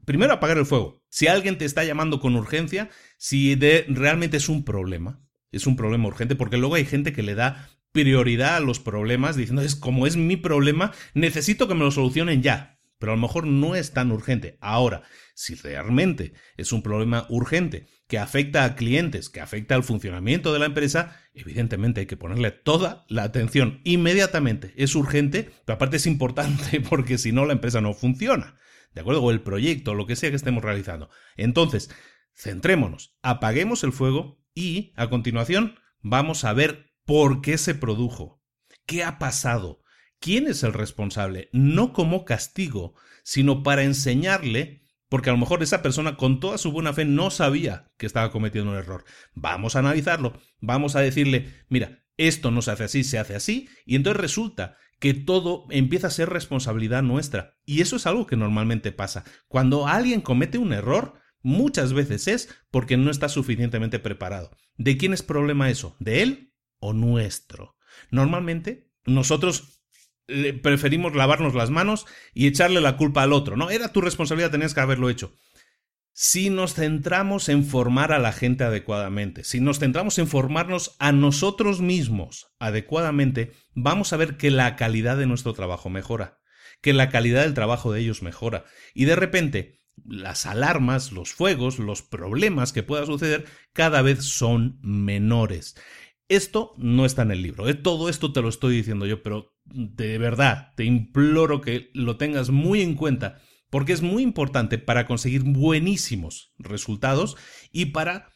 B: Primero apagar el fuego. Si alguien te está llamando con urgencia, si realmente es un problema, es un problema urgente, porque luego hay gente que le da prioridad a los problemas diciendo, es como es mi problema, necesito que me lo solucionen ya. Pero a lo mejor no es tan urgente. Ahora, si realmente es un problema urgente que afecta a clientes, que afecta al funcionamiento de la empresa, evidentemente hay que ponerle toda la atención inmediatamente. Es urgente, pero aparte es importante porque si no la empresa no funciona. ¿De acuerdo? O el proyecto, lo que sea que estemos realizando. Entonces, centrémonos, apaguemos el fuego y a continuación vamos a ver por qué se produjo, qué ha pasado, quién es el responsable, no como castigo, sino para enseñarle porque a lo mejor esa persona con toda su buena fe no sabía que estaba cometiendo un error. Vamos a analizarlo, vamos a decirle, mira, esto no se hace así, se hace así, y entonces resulta que todo empieza a ser responsabilidad nuestra. Y eso es algo que normalmente pasa. Cuando alguien comete un error, muchas veces es porque no está suficientemente preparado. ¿De quién es problema eso? ¿De él o nuestro? Normalmente nosotros preferimos lavarnos las manos y echarle la culpa al otro. No, era tu responsabilidad, tenías que haberlo hecho. Si nos centramos en formar a la gente adecuadamente, si nos centramos en formarnos a nosotros mismos adecuadamente, vamos a ver que la calidad de nuestro trabajo mejora, que la calidad del trabajo de ellos mejora. Y de repente, las alarmas, los fuegos, los problemas que pueda suceder cada vez son menores. Esto no está en el libro, ¿eh? todo esto te lo estoy diciendo yo, pero de verdad te imploro que lo tengas muy en cuenta, porque es muy importante para conseguir buenísimos resultados y para,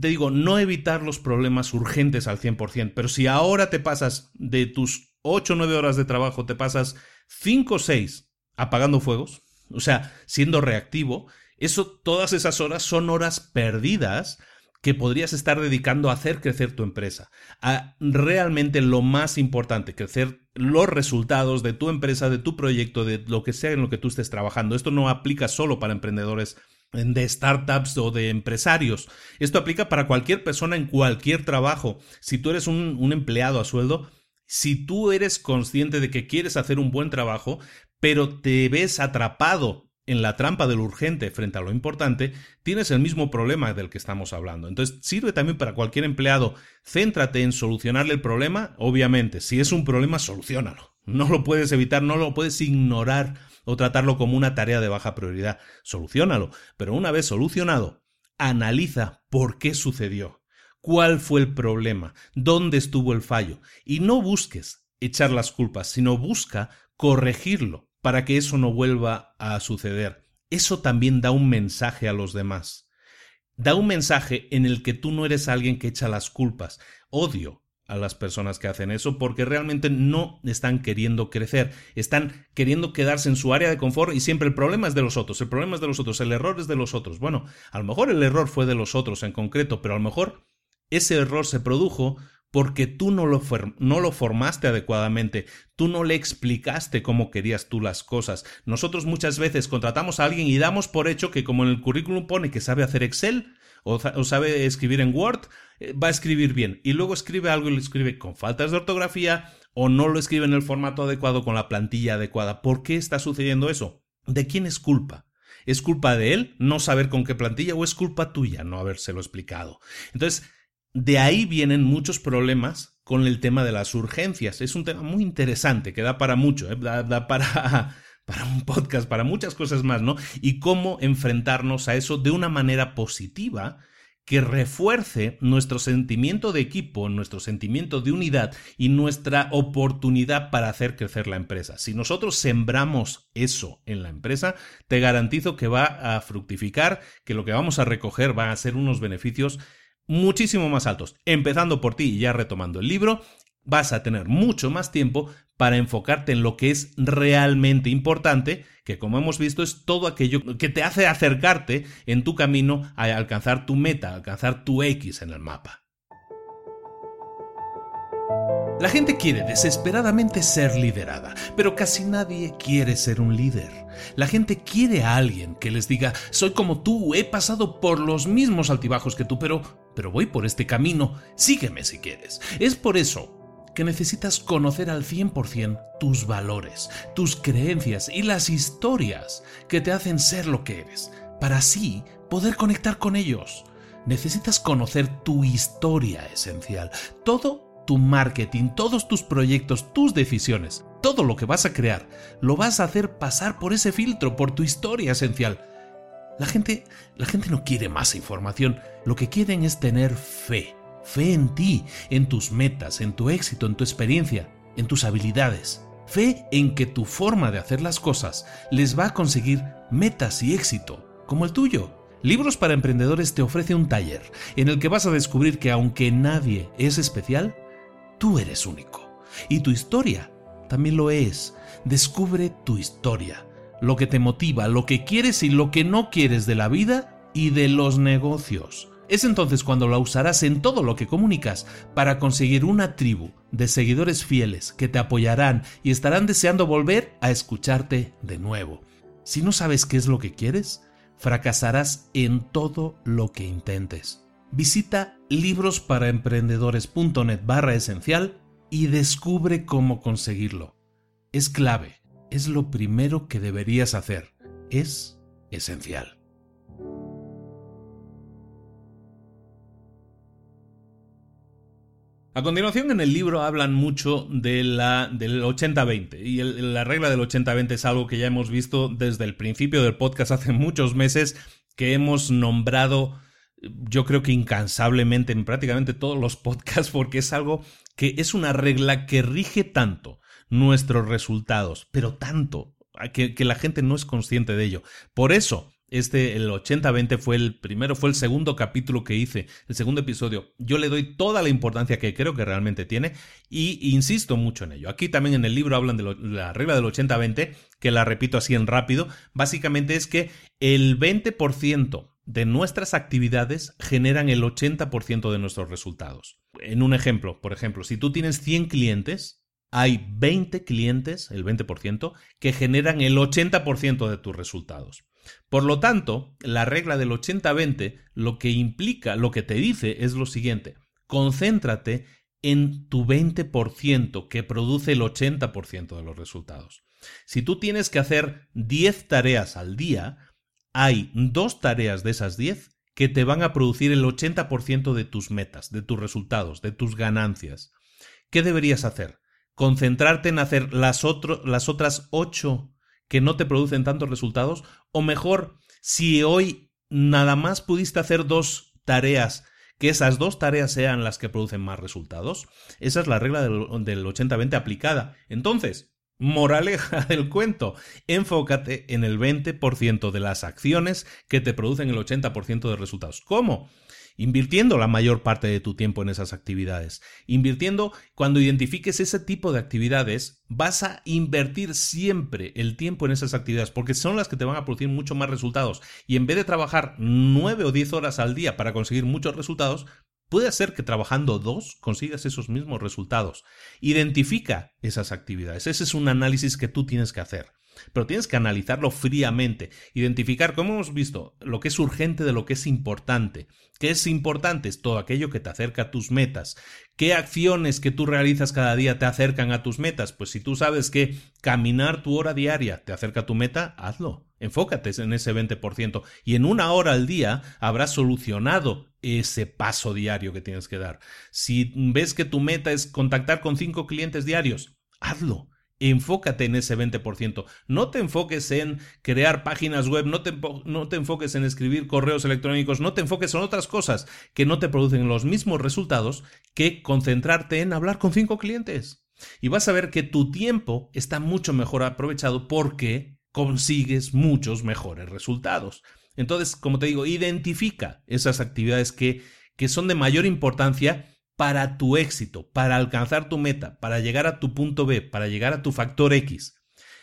B: te digo, no evitar los problemas urgentes al 100%, pero si ahora te pasas de tus 8 o 9 horas de trabajo, te pasas 5 o 6 apagando fuegos, o sea, siendo reactivo, eso, todas esas horas son horas perdidas que podrías estar dedicando a hacer crecer tu empresa, a realmente lo más importante, crecer los resultados de tu empresa, de tu proyecto, de lo que sea en lo que tú estés trabajando. Esto no aplica solo para emprendedores de startups o de empresarios. Esto aplica para cualquier persona en cualquier trabajo. Si tú eres un, un, empleado a sueldo, si tú eres consciente de que quieres hacer un buen trabajo, pero te ves atrapado en la trampa de lo urgente frente a lo importante, tienes el mismo problema del que estamos hablando. Entonces, sirve también para cualquier empleado. Céntrate en solucionarle el problema, obviamente. Si es un problema, solucionalo. No lo puedes evitar, no lo puedes ignorar o tratarlo como una tarea de baja prioridad. Solucionalo. Pero una vez solucionado, analiza por qué sucedió. ¿Cuál fue el problema? ¿Dónde estuvo el fallo? Y no busques echar las culpas, sino busca corregirlo para que eso no vuelva a suceder. Eso también da un mensaje a los demás. Da un mensaje en el que tú no eres alguien que echa las culpas. Odio a las personas que hacen eso porque realmente no están queriendo crecer, están queriendo quedarse en su área de confort y siempre el problema es de los otros, el problema es de los otros, el error es de los otros. Bueno, a lo mejor el error fue de los otros en concreto, pero a lo mejor ese error se produjo porque tú no lo, no lo, formaste adecuadamente, tú no le explicaste cómo querías tú las cosas. Nosotros muchas veces contratamos a alguien y damos por hecho que como en el currículum pone que sabe hacer Excel o, sabe escribir en Word, eh, va a escribir bien. Y luego escribe algo y lo escribe con faltas de ortografía o no lo escribe en el formato adecuado con la plantilla adecuada. ¿Por qué está sucediendo eso? ¿De quién es culpa? ¿Es culpa de él no saber con qué plantilla o es culpa tuya no habérselo explicado? Entonces, de ahí vienen muchos problemas con el tema de las urgencias. Es un tema muy interesante que da para mucho, ¿eh? da, para, para un podcast, para muchas cosas más, ¿no? Y cómo enfrentarnos a eso de una manera positiva que refuerce nuestro sentimiento de equipo, nuestro sentimiento de unidad y nuestra oportunidad para hacer crecer la empresa. Si nosotros sembramos eso en la empresa, te garantizo que va a fructificar, que lo que vamos a recoger van a ser unos beneficios muchísimo más altos. Empezando por ti y ya retomando el libro, vas a tener mucho más tiempo para enfocarte en lo que es realmente importante, que como hemos visto es todo aquello que te hace acercarte en tu camino a alcanzar tu meta, a alcanzar tu X en el mapa. La gente quiere desesperadamente ser liderada, pero casi nadie quiere ser un líder. La gente quiere a alguien que les diga, soy como tú, he pasado por los mismos altibajos que tú, pero, pero voy por este camino, sígueme si quieres. Es por eso que necesitas conocer al 100% tus valores, tus creencias y las historias que te hacen ser lo que eres, para así poder conectar con ellos. Necesitas conocer tu historia esencial, todo tu marketing, todos tus proyectos, tus decisiones, todo lo que vas a crear, lo vas a hacer pasar por ese filtro, por tu historia esencial. La gente, la gente no quiere más información, lo que quieren es tener fe, fe en ti, en tus metas, en tu éxito, en tu experiencia, en tus habilidades. Fe en que tu forma de hacer las cosas les va a conseguir metas y éxito, como el tuyo. Libros para Emprendedores te ofrece un taller en el que vas a descubrir que aunque nadie es especial, Tú eres único. Y tu historia también lo es. Descubre tu historia, lo que te motiva, lo que quieres y lo que no quieres de la vida y de los negocios. Es entonces cuando la usarás en todo lo que comunicas para conseguir una tribu de seguidores fieles que te apoyarán y estarán deseando volver a escucharte de nuevo. Si no sabes qué es lo que quieres, fracasarás en todo lo que intentes visita librosparaemprendedores.net barra esencial y descubre cómo conseguirlo. Es clave, es lo primero que deberías hacer, es esencial. A continuación en el libro hablan mucho de la, del 80-20 y la regla del 80-20 es algo que ya hemos visto desde el principio del podcast hace muchos meses que hemos nombrado yo creo que incansablemente en prácticamente todos los podcasts porque es algo que es una regla que rige tanto nuestros resultados, pero tanto que, que la gente no es consciente de ello. Por eso, este, el 80-20 fue el primero, fue el segundo capítulo que hice, el segundo episodio. Yo le doy toda la importancia que creo que realmente tiene y insisto mucho en ello. Aquí también en el libro hablan de, la regla del 80-20, que la repito así en rápido. Básicamente es que el 20% de nuestras actividades generan el 80% de nuestros resultados. En un ejemplo, por ejemplo, si tú tienes 100 clientes, hay 20 clientes, el 20%, que generan el 80% de tus resultados. Por lo tanto, la regla del 80-20 lo que implica, lo que te dice es lo siguiente, concéntrate en tu 20% que produce el 80% de los resultados. Si tú tienes que hacer 10 tareas al día, hay dos tareas de esas 10 que te van a producir el 80% de tus metas, de tus resultados, de tus ganancias. ¿Qué deberías hacer? ¿Concentrarte en hacer las, otras 8 que no te producen tantos resultados? O mejor, si hoy nada más pudiste hacer dos tareas, que esas dos tareas sean las que producen más resultados. Esa es la regla del, del 80-20 aplicada. Entonces, Moraleja del cuento, enfócate en el 20% de las acciones que te producen el 80% de resultados. ¿Cómo? Invirtiendo la mayor parte de tu tiempo en esas actividades. Invirtiendo, cuando identifiques ese tipo de actividades, vas a invertir siempre el tiempo en esas actividades porque son las que te van a producir mucho más resultados. Y en vez de trabajar 9 o 10 horas al día para conseguir muchos resultados, Puede ser que trabajando dos consigas esos mismos resultados. Identifica esas actividades. Ese es un análisis que tú tienes que hacer. Pero tienes que analizarlo fríamente, identificar, como hemos visto, lo que es urgente de lo que es importante. ¿Qué es importante? Es todo aquello que te acerca a tus metas. ¿Qué acciones que tú realizas cada día te acercan a tus metas? Pues si tú sabes que caminar tu hora diaria te acerca a tu meta, hazlo. Enfócate en ese 20% y en una hora al día habrás solucionado ese paso diario que tienes que dar. Si ves que tu meta es contactar con cinco clientes diarios, hazlo. Enfócate en ese 20%. No te enfoques en crear páginas web, no te, no te, enfoques en escribir correos electrónicos, no te enfoques en otras cosas que no te producen los mismos resultados que concentrarte en hablar con cinco clientes. Y vas a ver que tu tiempo está mucho mejor aprovechado porque consigues muchos mejores resultados. Entonces, como te digo, identifica esas actividades que, que son de mayor importancia para tu éxito, para alcanzar tu meta, para llegar a tu punto B, para llegar a tu factor X.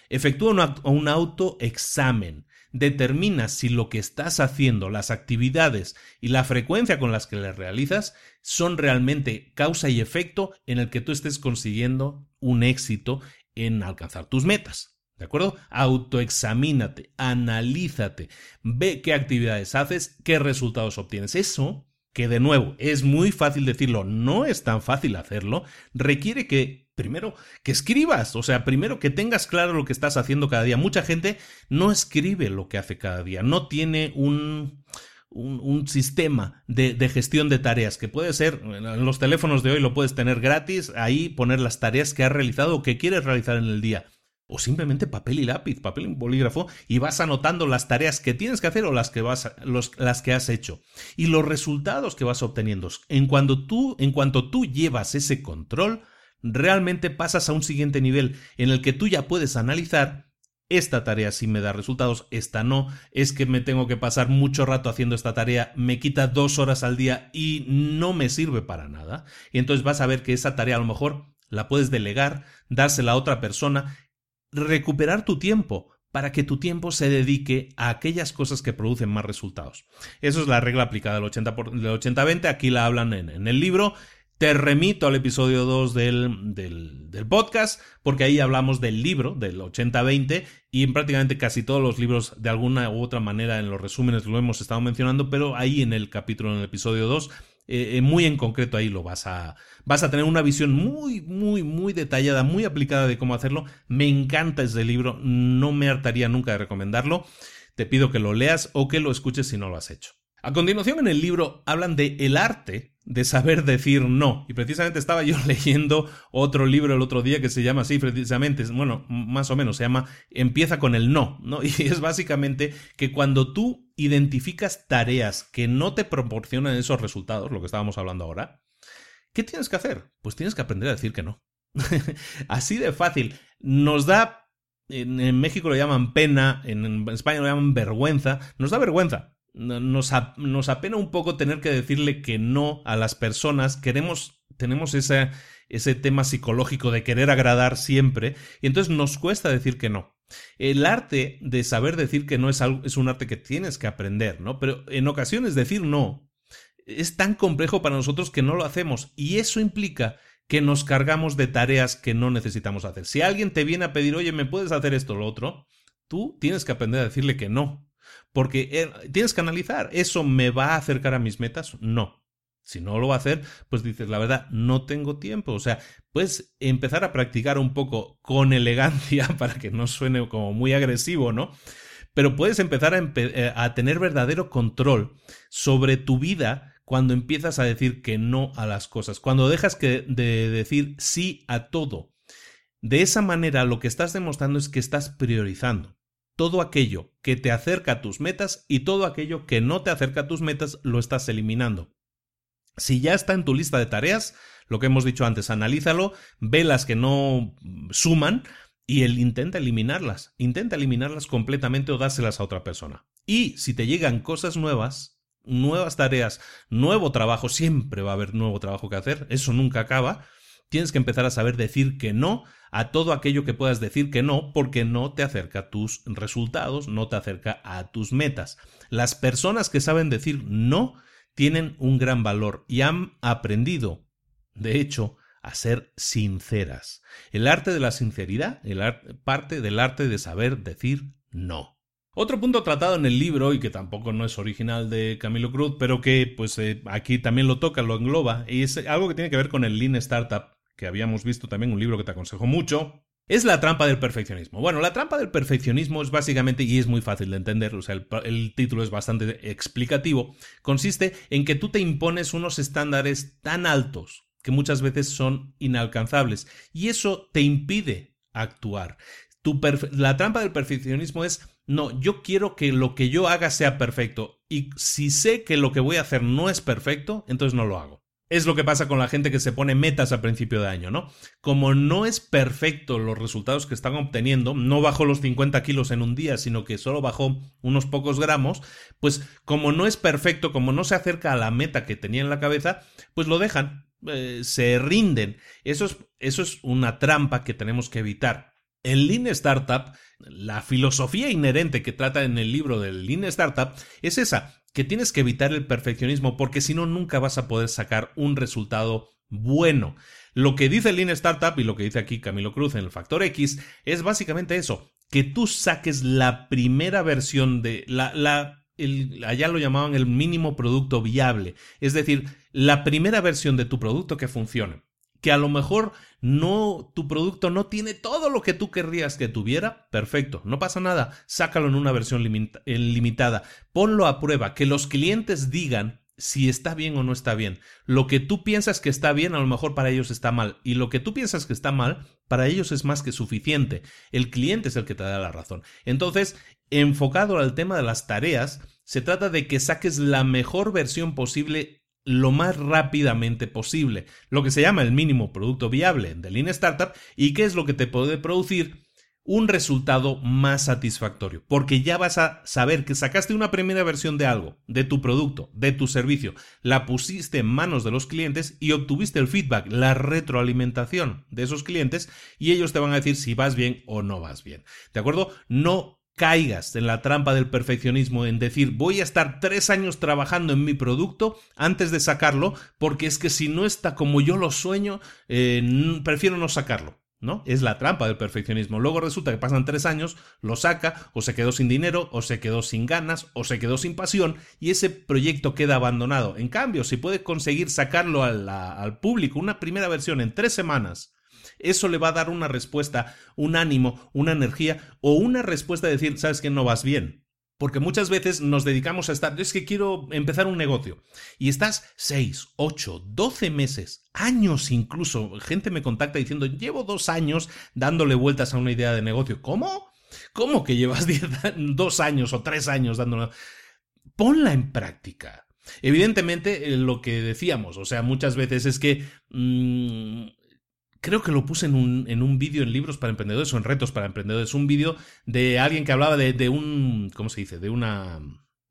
B: Efectúa un autoexamen. Determina si lo que estás haciendo, las actividades y la frecuencia con las que las realizas son realmente causa y efecto en el que tú estés consiguiendo un éxito en alcanzar tus metas. ¿De acuerdo? Autoexamínate, analízate, ve qué actividades haces, qué resultados obtienes. Eso que de nuevo es muy fácil decirlo, no es tan fácil hacerlo, requiere que primero que escribas, o sea, primero que tengas claro lo que estás haciendo cada día. Mucha gente no escribe lo que hace cada día, no tiene un, un, sistema de, de, gestión de tareas, que puede ser, en los teléfonos de hoy lo puedes tener gratis, ahí poner las tareas que has realizado o que quieres realizar en el día o simplemente papel y lápiz, papel y bolígrafo, y vas anotando las tareas que tienes que hacer o las que, vas, las que has hecho. Y los resultados que vas obteniendo. En, cuando tú, en cuanto tú llevas ese control, realmente pasas a un siguiente nivel en el que tú ya puedes analizar esta tarea sí me da resultados, esta no, es que me tengo que pasar mucho rato haciendo esta tarea, me quita dos horas al día y no me sirve para nada. Y entonces vas a ver que esa tarea a lo mejor la puedes delegar, dársela a otra persona recuperar tu tiempo para que tu tiempo se dedique a aquellas cosas que producen más resultados. Eso es la regla aplicada del 80-20, aquí la hablan en, el libro. Te remito al episodio 2 del, del, podcast, porque ahí hablamos del libro, del 80-20, y en prácticamente casi todos los libros, de alguna u otra manera, en los resúmenes lo hemos estado mencionando, pero ahí en el capítulo, en el episodio 2, eh, eh, muy en concreto ahí lo vas a, vas a tener una visión muy, muy, muy detallada, muy aplicada de cómo hacerlo. Me encanta ese libro, no me hartaría nunca de recomendarlo. Te pido que lo leas o que lo escuches si no lo has hecho. A continuación en el libro hablan de el arte de saber decir no. Y precisamente estaba yo leyendo otro libro el otro día que se llama así, precisamente, bueno, más o menos, se llama Empieza con el no, ¿no? Y es básicamente que cuando tú identificas tareas que no te proporcionan esos resultados, lo que estábamos hablando ahora, ¿qué tienes que hacer? Pues tienes que aprender a decir que no. así de fácil. Nos da, en, México lo llaman pena, en España lo llaman vergüenza, nos da vergüenza nos, apena un poco tener que decirle que no a las personas. Queremos, tenemos ese, ese tema psicológico de querer agradar siempre, y entonces nos cuesta decir que no. El arte de saber decir que no es, algo, es un arte que tienes que aprender, ¿no? Pero en ocasiones decir no es tan complejo para nosotros que no lo hacemos, y eso implica que nos cargamos de tareas que no necesitamos hacer. Si alguien te viene a pedir, oye, ¿me puedes hacer esto o lo otro? Tú tienes que aprender a decirle que no. Porque eh, tienes que analizar, ¿eso me va a acercar a mis metas? No. Si no lo va a hacer, pues dices, la verdad, no tengo tiempo. O sea, puedes empezar a practicar un poco con elegancia para que no suene como muy agresivo, ¿no? Pero puedes empezar a, eh, a tener verdadero control sobre tu vida cuando empiezas a decir que no a las cosas, cuando dejas de decir sí a todo. De esa manera lo que estás demostrando es que estás priorizando todo aquello que te acerca a tus metas y todo aquello que no te acerca a tus metas lo estás eliminando. Si ya está en tu lista de tareas, lo que hemos dicho antes, analízalo, ve las que no suman y él intenta eliminarlas, intenta eliminarlas completamente o dárselas a otra persona. Y si te llegan cosas nuevas, nuevas tareas, nuevo trabajo, siempre va a haber nuevo trabajo que hacer, eso nunca acaba, tienes que empezar a saber decir que no a todo aquello que puedas decir que no porque no te acerca a tus resultados, no te acerca a tus metas. Las personas que saben decir no tienen un gran valor y han aprendido, de hecho, a ser sinceras. El arte de la sinceridad, parte del arte de saber decir no. Otro punto tratado en el libro y que tampoco no es original de Camilo Cruz, pero que pues eh, aquí también lo toca, lo engloba, y es algo que tiene que ver con el Lean Startup, que habíamos visto también un libro que te aconsejo mucho, es la trampa del perfeccionismo. Bueno, la trampa del perfeccionismo es básicamente, y es muy fácil de entender, o sea, el, título es bastante explicativo, consiste en que tú te impones unos estándares tan altos que muchas veces son inalcanzables y eso te impide actuar. la trampa del perfeccionismo es, no, yo quiero que lo que yo haga sea perfecto y si sé que lo que voy a hacer no es perfecto, entonces no lo hago. Es lo que pasa con la gente que se pone metas a principio de año, ¿no? Como no es perfecto los resultados que están obteniendo, no bajó los 50 kilos en un día, sino que solo bajó unos pocos gramos, pues como no es perfecto, como no se acerca a la meta que tenía en la cabeza, pues lo dejan, eh, se rinden. Eso es, eso es una trampa que tenemos que evitar. En Lean Startup, la filosofía inherente que trata en el libro del Lean Startup es esa, que tienes que evitar el perfeccionismo porque si no nunca vas a poder sacar un resultado bueno. Lo que dice Lean Startup y lo que dice aquí Camilo Cruz en el Factor X es básicamente eso, que tú saques la primera versión de la, la allá lo llamaban el mínimo producto viable, es decir, la primera versión de tu producto que funcione que a lo mejor no tu producto no tiene todo lo que tú querrías que tuviera, perfecto, no pasa nada, sácalo en una versión limitada, ponlo a prueba, que los clientes digan si está bien o no está bien. Lo que tú piensas que está bien, a lo mejor para ellos está mal, y lo que tú piensas que está mal, para ellos es más que suficiente. El cliente es el que te da la razón. Entonces, enfocado al tema de las tareas, se trata de que saques la mejor versión posible lo más rápidamente posible, lo que se llama el mínimo producto viable de Lean Startup y qué es lo que te puede producir un resultado más satisfactorio, porque ya vas a saber que sacaste una primera versión de algo, de tu producto, de tu servicio, la pusiste en manos de los clientes y obtuviste el feedback, la retroalimentación de esos clientes y ellos te van a decir si vas bien o no vas bien. ¿De acuerdo? No caigas en la trampa del perfeccionismo en decir voy a estar tres años trabajando en mi producto antes de sacarlo porque es que si no está como yo lo sueño eh, prefiero no sacarlo. ¿No? Es la trampa del perfeccionismo. Luego resulta que pasan tres años, lo saca, o se quedó sin dinero, o se quedó sin ganas, o se quedó sin pasión, y ese proyecto queda abandonado. En cambio, si puede conseguir sacarlo al público, una primera versión en tres semanas, eso le va a dar una respuesta, un ánimo, una energía o una respuesta de decir, sabes que no vas bien. Porque muchas veces nos dedicamos a estar, es que quiero empezar un negocio. Y estás 6, 8, 12 meses, años incluso. Gente me contacta diciendo, llevo dos años dándole vueltas a una idea de negocio. ¿Cómo? ¿Cómo que llevas dos años o tres años dándole? Ponla en práctica. Evidentemente, eh, lo que decíamos, o sea, muchas veces es que mm, creo que lo puse en un, en un vídeo en libros para emprendedores o en retos para emprendedores, un vídeo de alguien que hablaba de, de, un, ¿cómo se dice? De una,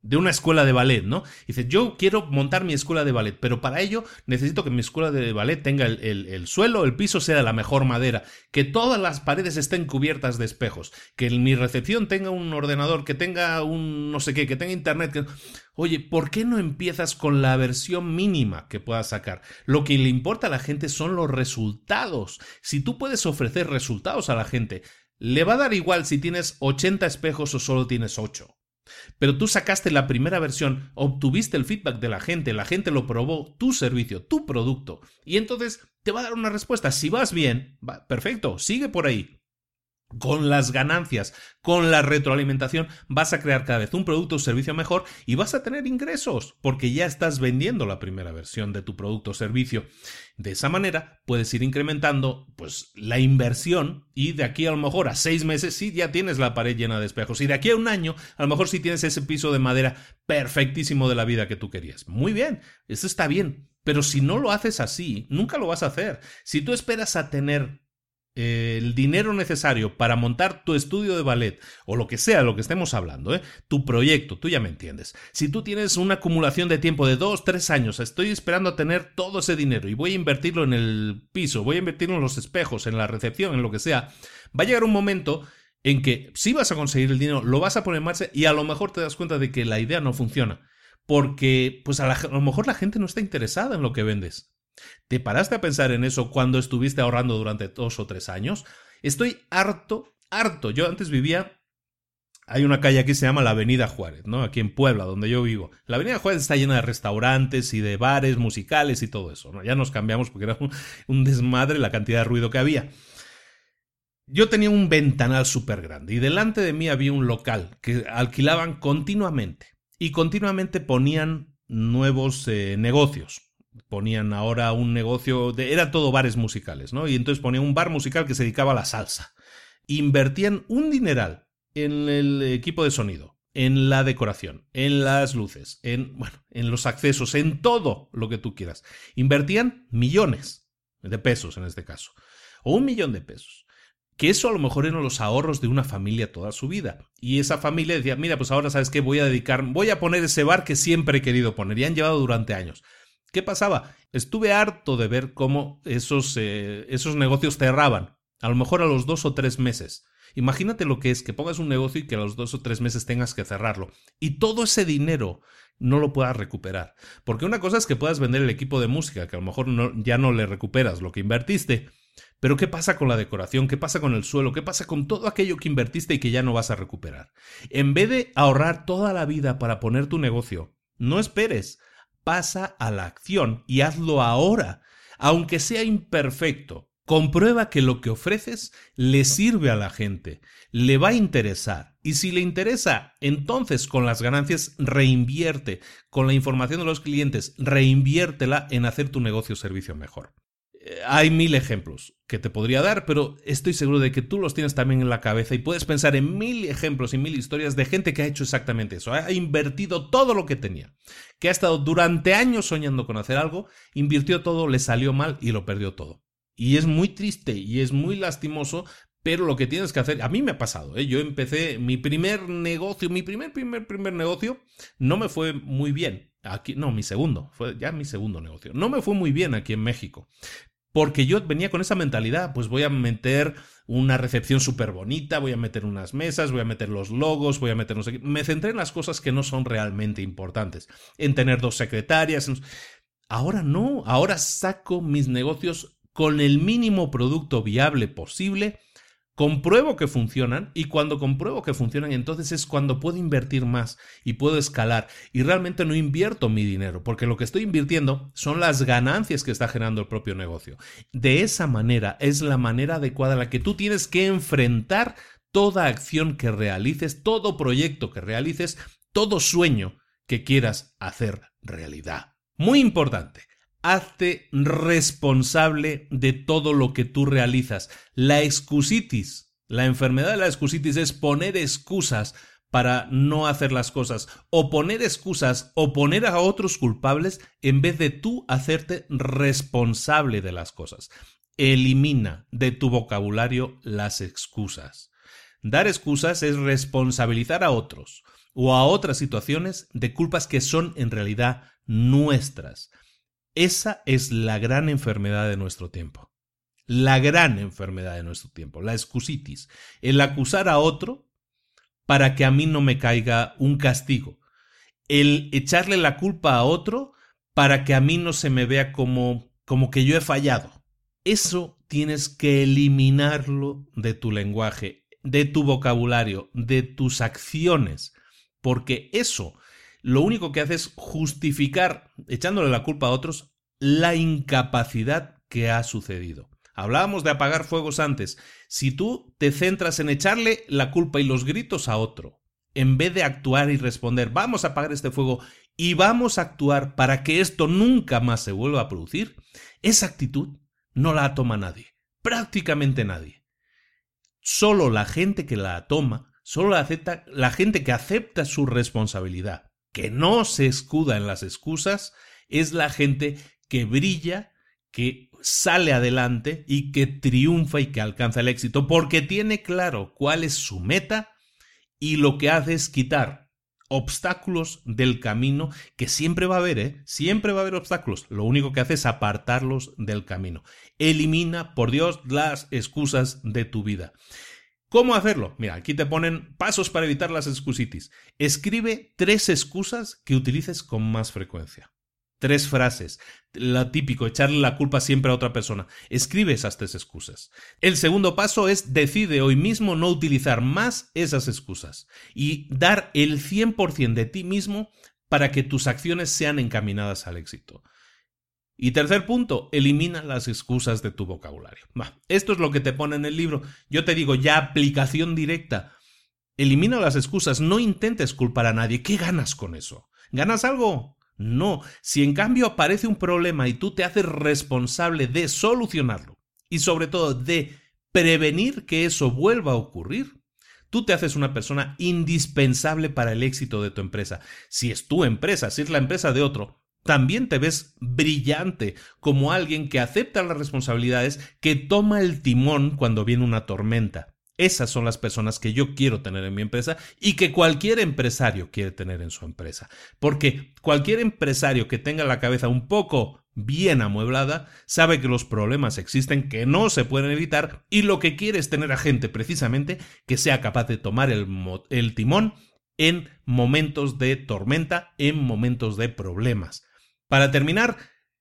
B: de una escuela de ballet, ¿no? Dice, yo quiero montar mi escuela de ballet, pero para ello necesito que mi escuela de ballet tenga el, suelo, el piso sea la mejor madera, que todas las paredes estén cubiertas de espejos, que mi recepción tenga un ordenador, que tenga un no sé qué, que tenga internet. Oye, ¿por qué no empiezas con la versión mínima que puedas sacar? Lo que le importa a la gente son los resultados. Si tú puedes ofrecer resultados a la gente, le va a dar igual si tienes 80 espejos o solo tienes 8. Pero tú sacaste la primera versión, obtuviste el feedback de la gente, la gente lo probó, tu servicio, tu producto, y entonces te va a dar una respuesta. Si vas bien, perfecto, sigue por ahí con las ganancias, con la retroalimentación, vas a crear cada vez un producto o servicio mejor y vas a tener ingresos porque ya estás vendiendo la primera versión de tu producto o servicio. De esa manera puedes ir incrementando pues la inversión y de aquí a lo mejor a seis meses sí ya tienes la pared llena de espejos y de aquí a un año a lo mejor sí tienes ese piso de madera perfectísimo de la vida que tú querías. Muy bien, eso está bien. Pero si no lo haces así, nunca lo vas a hacer. Si tú esperas a tener el dinero necesario para montar tu estudio de ballet o lo que sea, lo que estemos hablando, ¿eh? tu proyecto, tú ya me entiendes. Si tú tienes una acumulación de tiempo de dos, tres años, estoy esperando a tener todo ese dinero y voy a invertirlo en el piso, voy a invertirlo en los espejos, en la recepción, en lo que sea, va a llegar un momento en que si vas a conseguir el dinero, lo vas a poner en marcha y a lo mejor te das cuenta de que la idea no funciona. Porque, pues a lo mejor la gente no está interesada en lo que vendes. ¿Te paraste a pensar en eso cuando estuviste ahorrando durante dos o tres años? Estoy harto, harto. Yo antes vivía hay una calle aquí que se llama la Avenida Juárez, ¿no? Aquí en Puebla, donde yo vivo. La Avenida Juárez está llena de restaurantes y de bares musicales y todo eso. Ya nos cambiamos porque era un, desmadre la cantidad de ruido que había. Yo tenía un ventanal súper grande y delante de mí había un local que alquilaban continuamente y continuamente ponían nuevos eh, negocios ponían ahora un negocio de, era todo bares musicales, ¿no? Y entonces ponían un bar musical que se dedicaba a la salsa. Invertían un dineral en el equipo de sonido, en la decoración, en las luces, en, bueno, en los accesos, en todo lo que tú quieras. Invertían millones de pesos en este caso, o un millón de pesos. Que eso a lo mejor eran los ahorros de una familia toda su vida. Y esa familia decía, mira, pues ahora sabes qué, voy a dedicar, voy a poner ese bar que siempre he querido poner y han llevado durante años. ¿Qué pasaba? Estuve harto de ver cómo esos, eh, esos negocios cerraban, a lo mejor a los dos o tres meses. Imagínate lo que es que pongas un negocio y que a los dos o tres meses tengas que cerrarlo. Y todo ese dinero no lo puedas recuperar. Porque una cosa es que puedas vender el equipo de música, que a lo mejor ya no le recuperas lo que invertiste. Pero ¿qué pasa con la decoración? ¿Qué pasa con el suelo? ¿Qué pasa con todo aquello que invertiste y que ya no vas a recuperar? En vez de ahorrar toda la vida para poner tu negocio, no esperes pasa a la acción y hazlo ahora, aunque sea imperfecto. Comprueba que lo que ofreces le sirve a la gente, le va a interesar. Y si le interesa, entonces con las ganancias reinvierte, con la información de los clientes, reinviértela en hacer tu negocio o servicio mejor. Hay mil ejemplos que te podría dar, pero estoy seguro de que tú los tienes también en la cabeza y puedes pensar en mil ejemplos y mil historias de gente que ha hecho exactamente eso. Ha invertido todo lo que tenía, que ha estado durante años soñando con hacer algo, invirtió todo, le salió mal y lo perdió todo. Y es muy triste y es muy lastimoso, pero lo que tienes que hacer, a mí me ha pasado, ¿eh? yo empecé mi primer negocio, mi primer, primer, primer negocio, no me fue muy bien. Aquí, no, mi segundo, fue ya mi segundo negocio. No me fue muy bien aquí en México. Porque yo venía con esa mentalidad, pues voy a meter una recepción súper bonita, voy a meter unas mesas, voy a meter los logos, voy a meter no sé qué. Me centré en las cosas que no son realmente importantes, en tener dos secretarias. Ahora no, ahora saco mis negocios con el mínimo producto viable posible compruebo que funcionan y cuando compruebo que funcionan entonces es cuando puedo invertir más y puedo escalar y realmente no invierto mi dinero porque lo que estoy invirtiendo son las ganancias que está generando el propio negocio. De esa manera es la manera adecuada en la que tú tienes que enfrentar toda acción que realices, todo proyecto que realices, todo sueño que quieras hacer realidad. Muy importante, hazte responsable de todo lo que tú realizas. La excusitis, la enfermedad de la excusitis es poner excusas para no hacer las cosas, o poner excusas, o poner a otros culpables en vez de tú hacerte responsable de las cosas. Elimina de tu vocabulario las excusas. Dar excusas es responsabilizar a otros o a otras situaciones de culpas que son en realidad nuestras. Esa es la gran enfermedad de nuestro tiempo. La gran enfermedad de nuestro tiempo, la excusitis, el acusar a otro para que a mí no me caiga un castigo, el echarle la culpa a otro para que a mí no se me vea como como que yo he fallado. Eso tienes que eliminarlo de tu lenguaje, de tu vocabulario, de tus acciones, porque eso lo único que hace es justificar, echándole la culpa a otros, la incapacidad que ha sucedido. Hablábamos de apagar fuegos antes. Si tú te centras en echarle la culpa y los gritos a otro, en vez de actuar y responder, vamos a apagar este fuego y vamos a actuar para que esto nunca más se vuelva a producir, esa actitud no la toma nadie, prácticamente nadie. Solo la gente que la toma, solo la, acepta, la gente que acepta su responsabilidad que no se escuda en las excusas es la gente que brilla, que sale adelante y que triunfa y que alcanza el éxito, porque tiene claro cuál es su meta y lo que hace es quitar obstáculos del camino, que siempre va a haber, ¿eh? Siempre va a haber obstáculos. Lo único que hace es apartarlos del camino. Elimina, por Dios, las excusas de tu vida. ¿Cómo hacerlo? Mira, aquí te ponen pasos para evitar las excusitis. Escribe tres excusas que utilices con más frecuencia. Tres frases. Lo típico, echarle la culpa siempre a otra persona. Escribe esas tres excusas. El segundo paso es decide hoy mismo no utilizar más esas excusas y dar el 100% de ti mismo para que tus acciones sean encaminadas al éxito. Y tercer punto, elimina las excusas de tu vocabulario. esto es lo que te pone en el libro. Yo te digo, ya aplicación directa. Elimina las excusas, no intentes culpar a nadie. ¿Qué ganas con eso? ¿Ganas algo? No. Si en cambio aparece un problema y tú te haces responsable de solucionarlo y sobre todo de prevenir que eso vuelva a ocurrir, tú te haces una persona indispensable para el éxito de tu empresa. Si es tu empresa, si es la empresa de otro, también te ves brillante como alguien que acepta las responsabilidades, que toma el timón cuando viene una tormenta. Esas son las personas que yo quiero tener en mi empresa y que cualquier empresario quiere tener en su empresa. Porque cualquier empresario que tenga la cabeza un poco bien amueblada sabe que los problemas existen, que no se pueden evitar y lo que quiere es tener a gente precisamente que sea capaz de tomar el, el timón en momentos de tormenta, en momentos de problemas. Para terminar,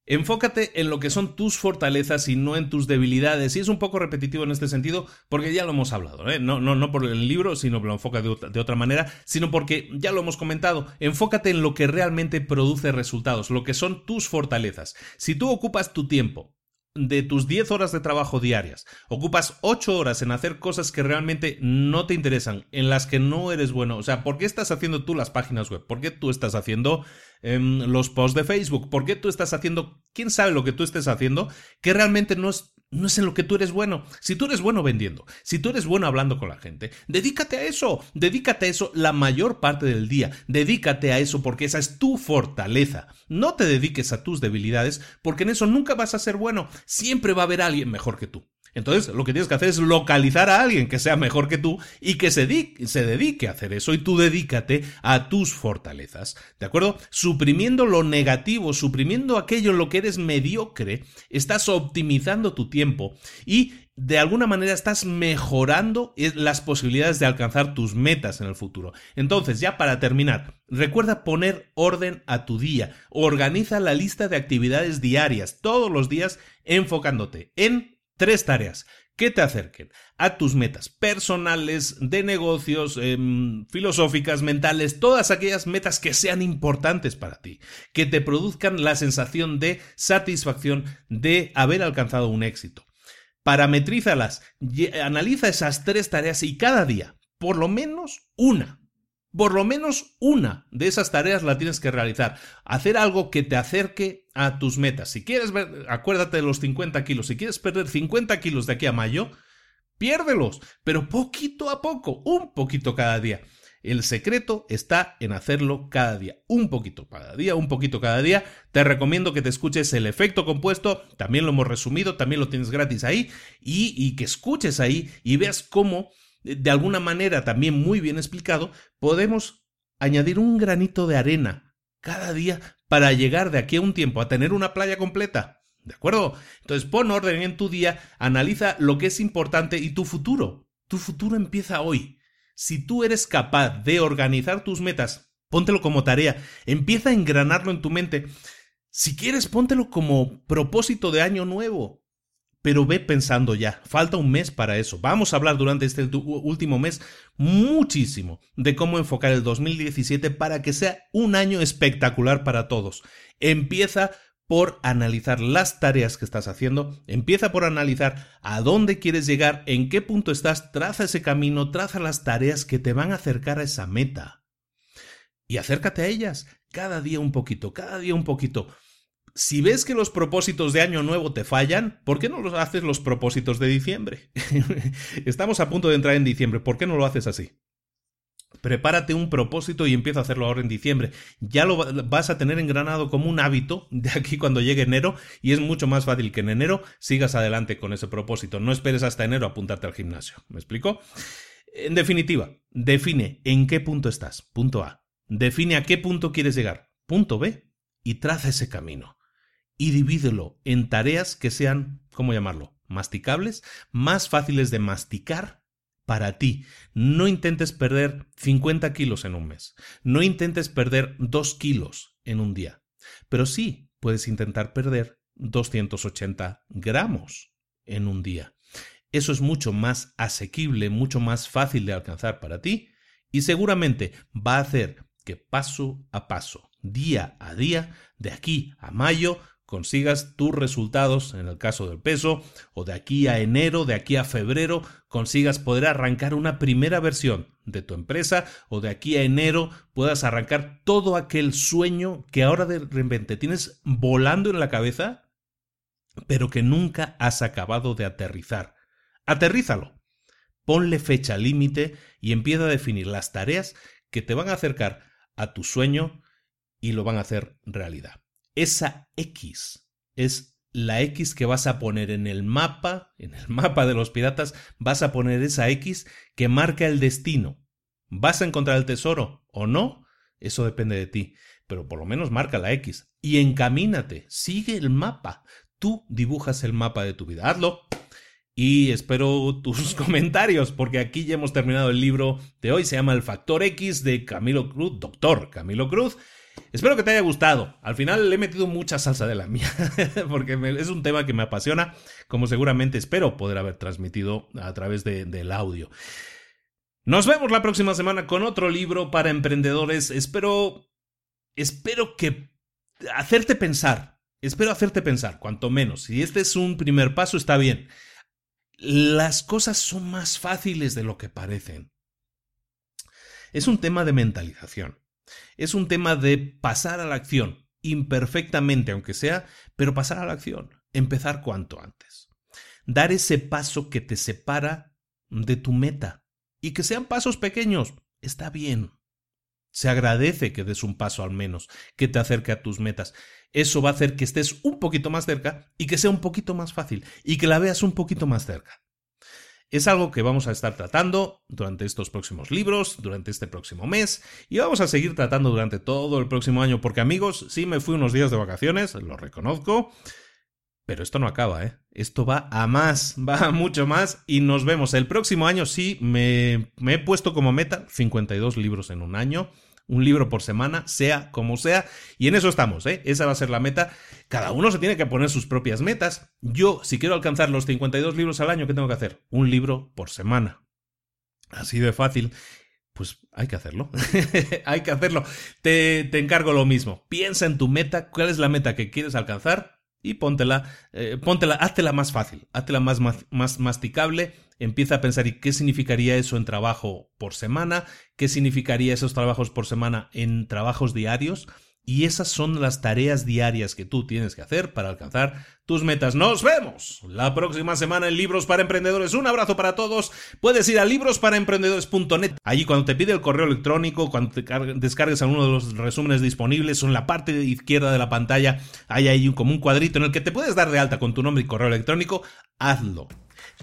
B: enfócate en lo que son tus fortalezas y no en tus debilidades. Y es un poco repetitivo en este sentido porque ya lo hemos hablado, ¿eh? no, no, no por el libro, sino que lo enfoca de otra, de otra manera, sino porque ya lo hemos comentado. Enfócate en lo que realmente produce resultados, lo que son tus fortalezas. Si tú ocupas tu tiempo de tus 10 horas de trabajo diarias, ocupas 8 horas en hacer cosas que realmente no te interesan, en las que no eres bueno. O sea, ¿por qué estás haciendo tú las páginas web? ¿Por qué tú estás haciendo em, los posts de Facebook? ¿Por qué tú estás haciendo, quién sabe lo que tú estés haciendo, que realmente no es no es en lo que tú eres bueno. Si tú eres bueno vendiendo, si tú eres bueno hablando con la gente, dedícate a eso, dedícate a eso la mayor parte del día, dedícate a eso porque esa es tu fortaleza. No te dediques a tus debilidades porque en eso nunca vas a ser bueno, siempre va a haber alguien mejor que tú. Entonces, lo que tienes que hacer es localizar a alguien que sea mejor que tú y que se, dedique, a hacer eso y tú dedícate a tus fortalezas. ¿De acuerdo? Suprimiendo lo negativo, suprimiendo aquello en lo que eres mediocre, estás optimizando tu tiempo y de alguna manera estás mejorando las posibilidades de alcanzar tus metas en el futuro. Entonces, ya para terminar, recuerda poner orden a tu día. Organiza la lista de actividades diarias, todos los días, enfocándote en Tres tareas que te acerquen a tus metas personales, de negocios, em, filosóficas, mentales, todas aquellas metas que sean importantes para ti, que te produzcan la sensación de satisfacción de haber alcanzado un éxito. Parametrízalas, analiza esas tres tareas y cada día, por lo menos una, por lo menos una de esas tareas la tienes que realizar. Hacer algo que te acerque a tus metas. Si quieres ver, acuérdate de los 50 kilos. Si quieres perder 50 kilos de aquí a mayo, piérdelos, pero poquito a poco, un poquito cada día. El secreto está en hacerlo cada día, un poquito cada día, un poquito cada día. Te recomiendo que te escuches el efecto compuesto, también lo hemos resumido, también lo tienes gratis ahí, y, y que escuches ahí y veas cómo de alguna manera también muy bien explicado, podemos añadir un granito de arena cada día para llegar de aquí a un tiempo a tener una playa completa. ¿De acuerdo? Entonces pon orden en tu día, analiza lo que es importante y tu futuro. Tu futuro empieza hoy. Si tú eres capaz de organizar tus metas, póntelo como tarea, empieza a engranarlo en tu mente. Si quieres, póntelo como propósito de año nuevo. Pero ve pensando ya, falta un mes para eso. Vamos a hablar durante este último mes muchísimo de cómo enfocar el 2017 para que sea un año espectacular para todos. Empieza por analizar las tareas que estás haciendo, empieza por analizar a dónde quieres llegar, en qué punto estás, traza ese camino, traza las tareas que te van a acercar a esa meta. Y acércate a ellas, cada día un poquito, cada día un poquito. Si ves que los propósitos de año nuevo te fallan, ¿por qué no los haces los propósitos de diciembre? Estamos a punto de entrar en diciembre, ¿por qué no lo haces así? Prepárate un propósito y empieza a hacerlo ahora en diciembre. Ya lo vas a tener engranado como un hábito de aquí cuando llegue enero y es mucho más fácil que en enero sigas adelante con ese propósito. No esperes hasta enero a apuntarte al gimnasio. ¿Me explico? En definitiva, define en qué punto estás. Punto A. Define a qué punto quieres llegar. Punto B. Y traza ese camino. Y divídelo en tareas que sean, ¿cómo llamarlo? Masticables, más fáciles de masticar para ti. No intentes perder 50 kilos en un mes. No intentes perder 2 kilos en un día. Pero sí puedes intentar perder 280 gramos en un día. Eso es mucho más asequible, mucho más fácil de alcanzar para ti y seguramente va a hacer que paso a paso, día a día, de aquí a mayo, consigas tus resultados, en el caso del peso, o de aquí a enero, de aquí a febrero, consigas poder arrancar una primera versión de tu empresa, o de aquí a enero puedas arrancar todo aquel sueño que ahora de repente tienes volando en la cabeza, pero que nunca has acabado de aterrizar. Aterrízalo. Ponle fecha límite y empieza a definir las tareas que te van a acercar a tu sueño y lo van a hacer realidad esa X es la X que vas a poner en el mapa, en el mapa de los piratas, vas a poner esa X que marca el destino. ¿Vas a encontrar el tesoro o no? Eso depende de ti, pero por lo menos marca la X y encamínate, sigue el mapa. Tú dibujas el mapa de tu vida, hazlo. Y espero tus comentarios, porque aquí ya hemos terminado el libro de hoy. Se llama El Factor X de Camilo Cruz, doctor Camilo Cruz. Espero que te haya gustado. Al final le he metido mucha salsa de la mía, porque es un tema que me apasiona, como seguramente espero poder haber transmitido a través del audio. Nos vemos la próxima semana con otro libro para emprendedores. Espero, espero que hacerte pensar. Espero hacerte pensar, cuanto menos. Si este es un primer paso, está bien. Las cosas son más fáciles de lo que parecen. Es un tema de mentalización. Es un tema de pasar a la acción, imperfectamente aunque sea, pero pasar a la acción, empezar cuanto antes. Dar ese paso que te separa de tu meta. Y que sean pasos pequeños, está bien. Se agradece que des un paso al menos, que te acerque a tus metas. Eso va a hacer que estés un poquito más cerca y que sea un poquito más fácil y que la veas un poquito más cerca. Es algo que vamos a estar tratando durante estos próximos libros, durante este próximo mes, y vamos a seguir tratando durante todo el próximo año, porque amigos, sí me fui unos días de vacaciones, lo reconozco, pero esto no acaba, ¿eh? Esto va a más, va a mucho más, y nos vemos el próximo año, sí, me, me he puesto como meta 52 libros en un año un libro por semana, sea como sea, y en eso estamos, ¿eh? Esa va a ser la meta. Cada uno se tiene que poner sus propias metas. Yo, si quiero alcanzar los 52 libros al año, ¿qué tengo que hacer? Un libro por semana. Así de fácil. Pues hay que hacerlo. hay que hacerlo. Te, te encargo lo mismo. Piensa en tu meta, cuál es la meta que quieres alcanzar y póntela, eh, póntela, háztela más fácil, háztela más, más, más masticable, empieza a pensar y qué significaría eso en trabajo por semana, qué significaría esos trabajos por semana en trabajos diarios, y esas son las tareas diarias que tú tienes que hacer para alcanzar tus metas. Nos vemos la próxima semana en Libros para Emprendedores. Un abrazo para todos. Puedes ir a librosparaemprendedores.net. Allí cuando te pide el correo electrónico, cuando te descargues alguno de los resúmenes disponibles, en la parte izquierda de la pantalla hay ahí como un cuadrito en el que te puedes dar de alta con tu nombre y correo electrónico. Hazlo.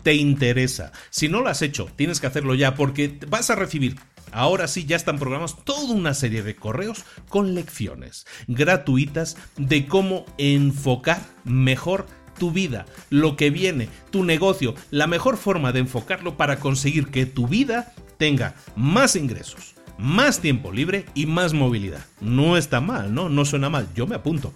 B: Te interesa. Si no lo has hecho, tienes que hacerlo ya porque vas a recibir Ahora sí, ya están programados toda una serie de correos con lecciones gratuitas de cómo enfocar mejor tu vida, lo que viene, tu negocio, la mejor forma de enfocarlo para conseguir que tu vida tenga más ingresos, más tiempo libre y más movilidad. No está mal, ¿no? No suena mal. Yo me apunto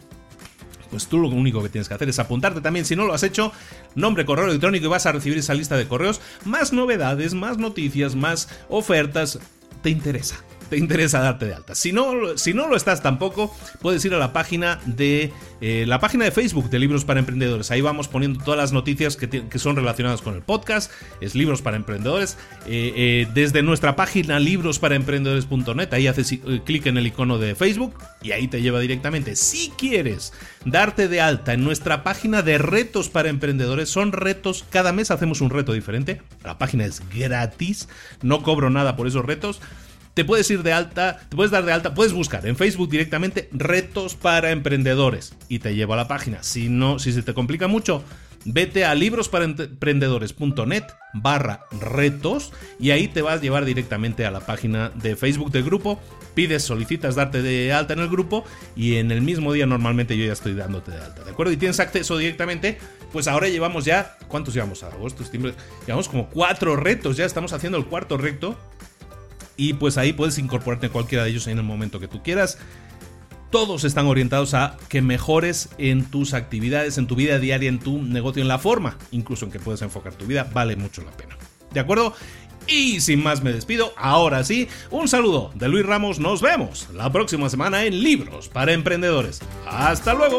B: pues tú lo único que tienes que hacer es apuntarte también, si no lo has hecho, nombre, correo electrónico y vas a recibir esa lista de correos, más novedades, más noticias, más ofertas, te interesa te interesa darte de alta. Si no, si no lo estás tampoco, puedes ir a la página de eh, la página de Facebook de Libros para Emprendedores. Ahí vamos poniendo todas las noticias que, son relacionadas con el podcast. Es Libros para Emprendedores. Eh, eh, desde nuestra página librosparaemprendedores.net, ahí haces clic en el icono de Facebook y ahí te lleva directamente. Si quieres darte de alta en nuestra página de retos para emprendedores, son retos, cada mes hacemos un reto diferente. La página es gratis, no cobro nada por esos retos te puedes ir de alta, te puedes dar de alta, puedes buscar en Facebook directamente retos para emprendedores y te llevo a la página. Si no, si se te complica mucho, vete a librosparaemprendedores.net barra retos y ahí te vas a llevar directamente a la página de Facebook del grupo. Pides, solicitas darte de alta en el grupo y en el mismo día normalmente yo ya estoy dándote de alta, ¿de acuerdo? Y tienes acceso directamente, pues ahora llevamos ya, ¿cuántos llevamos? Septiembre, llevamos como cuatro retos, ya estamos haciendo el cuarto reto y pues ahí puedes incorporarte en cualquiera de ellos en el momento que tú quieras. Todos están orientados a que mejores en tus actividades, en tu vida diaria, en tu negocio, en la forma, incluso en que puedes enfocar tu vida, vale mucho la pena. ¿De acuerdo? Y sin más me despido, ahora sí, un saludo de Luis Ramos, nos vemos la próxima semana en Libros para Emprendedores. Hasta luego.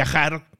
A: viajar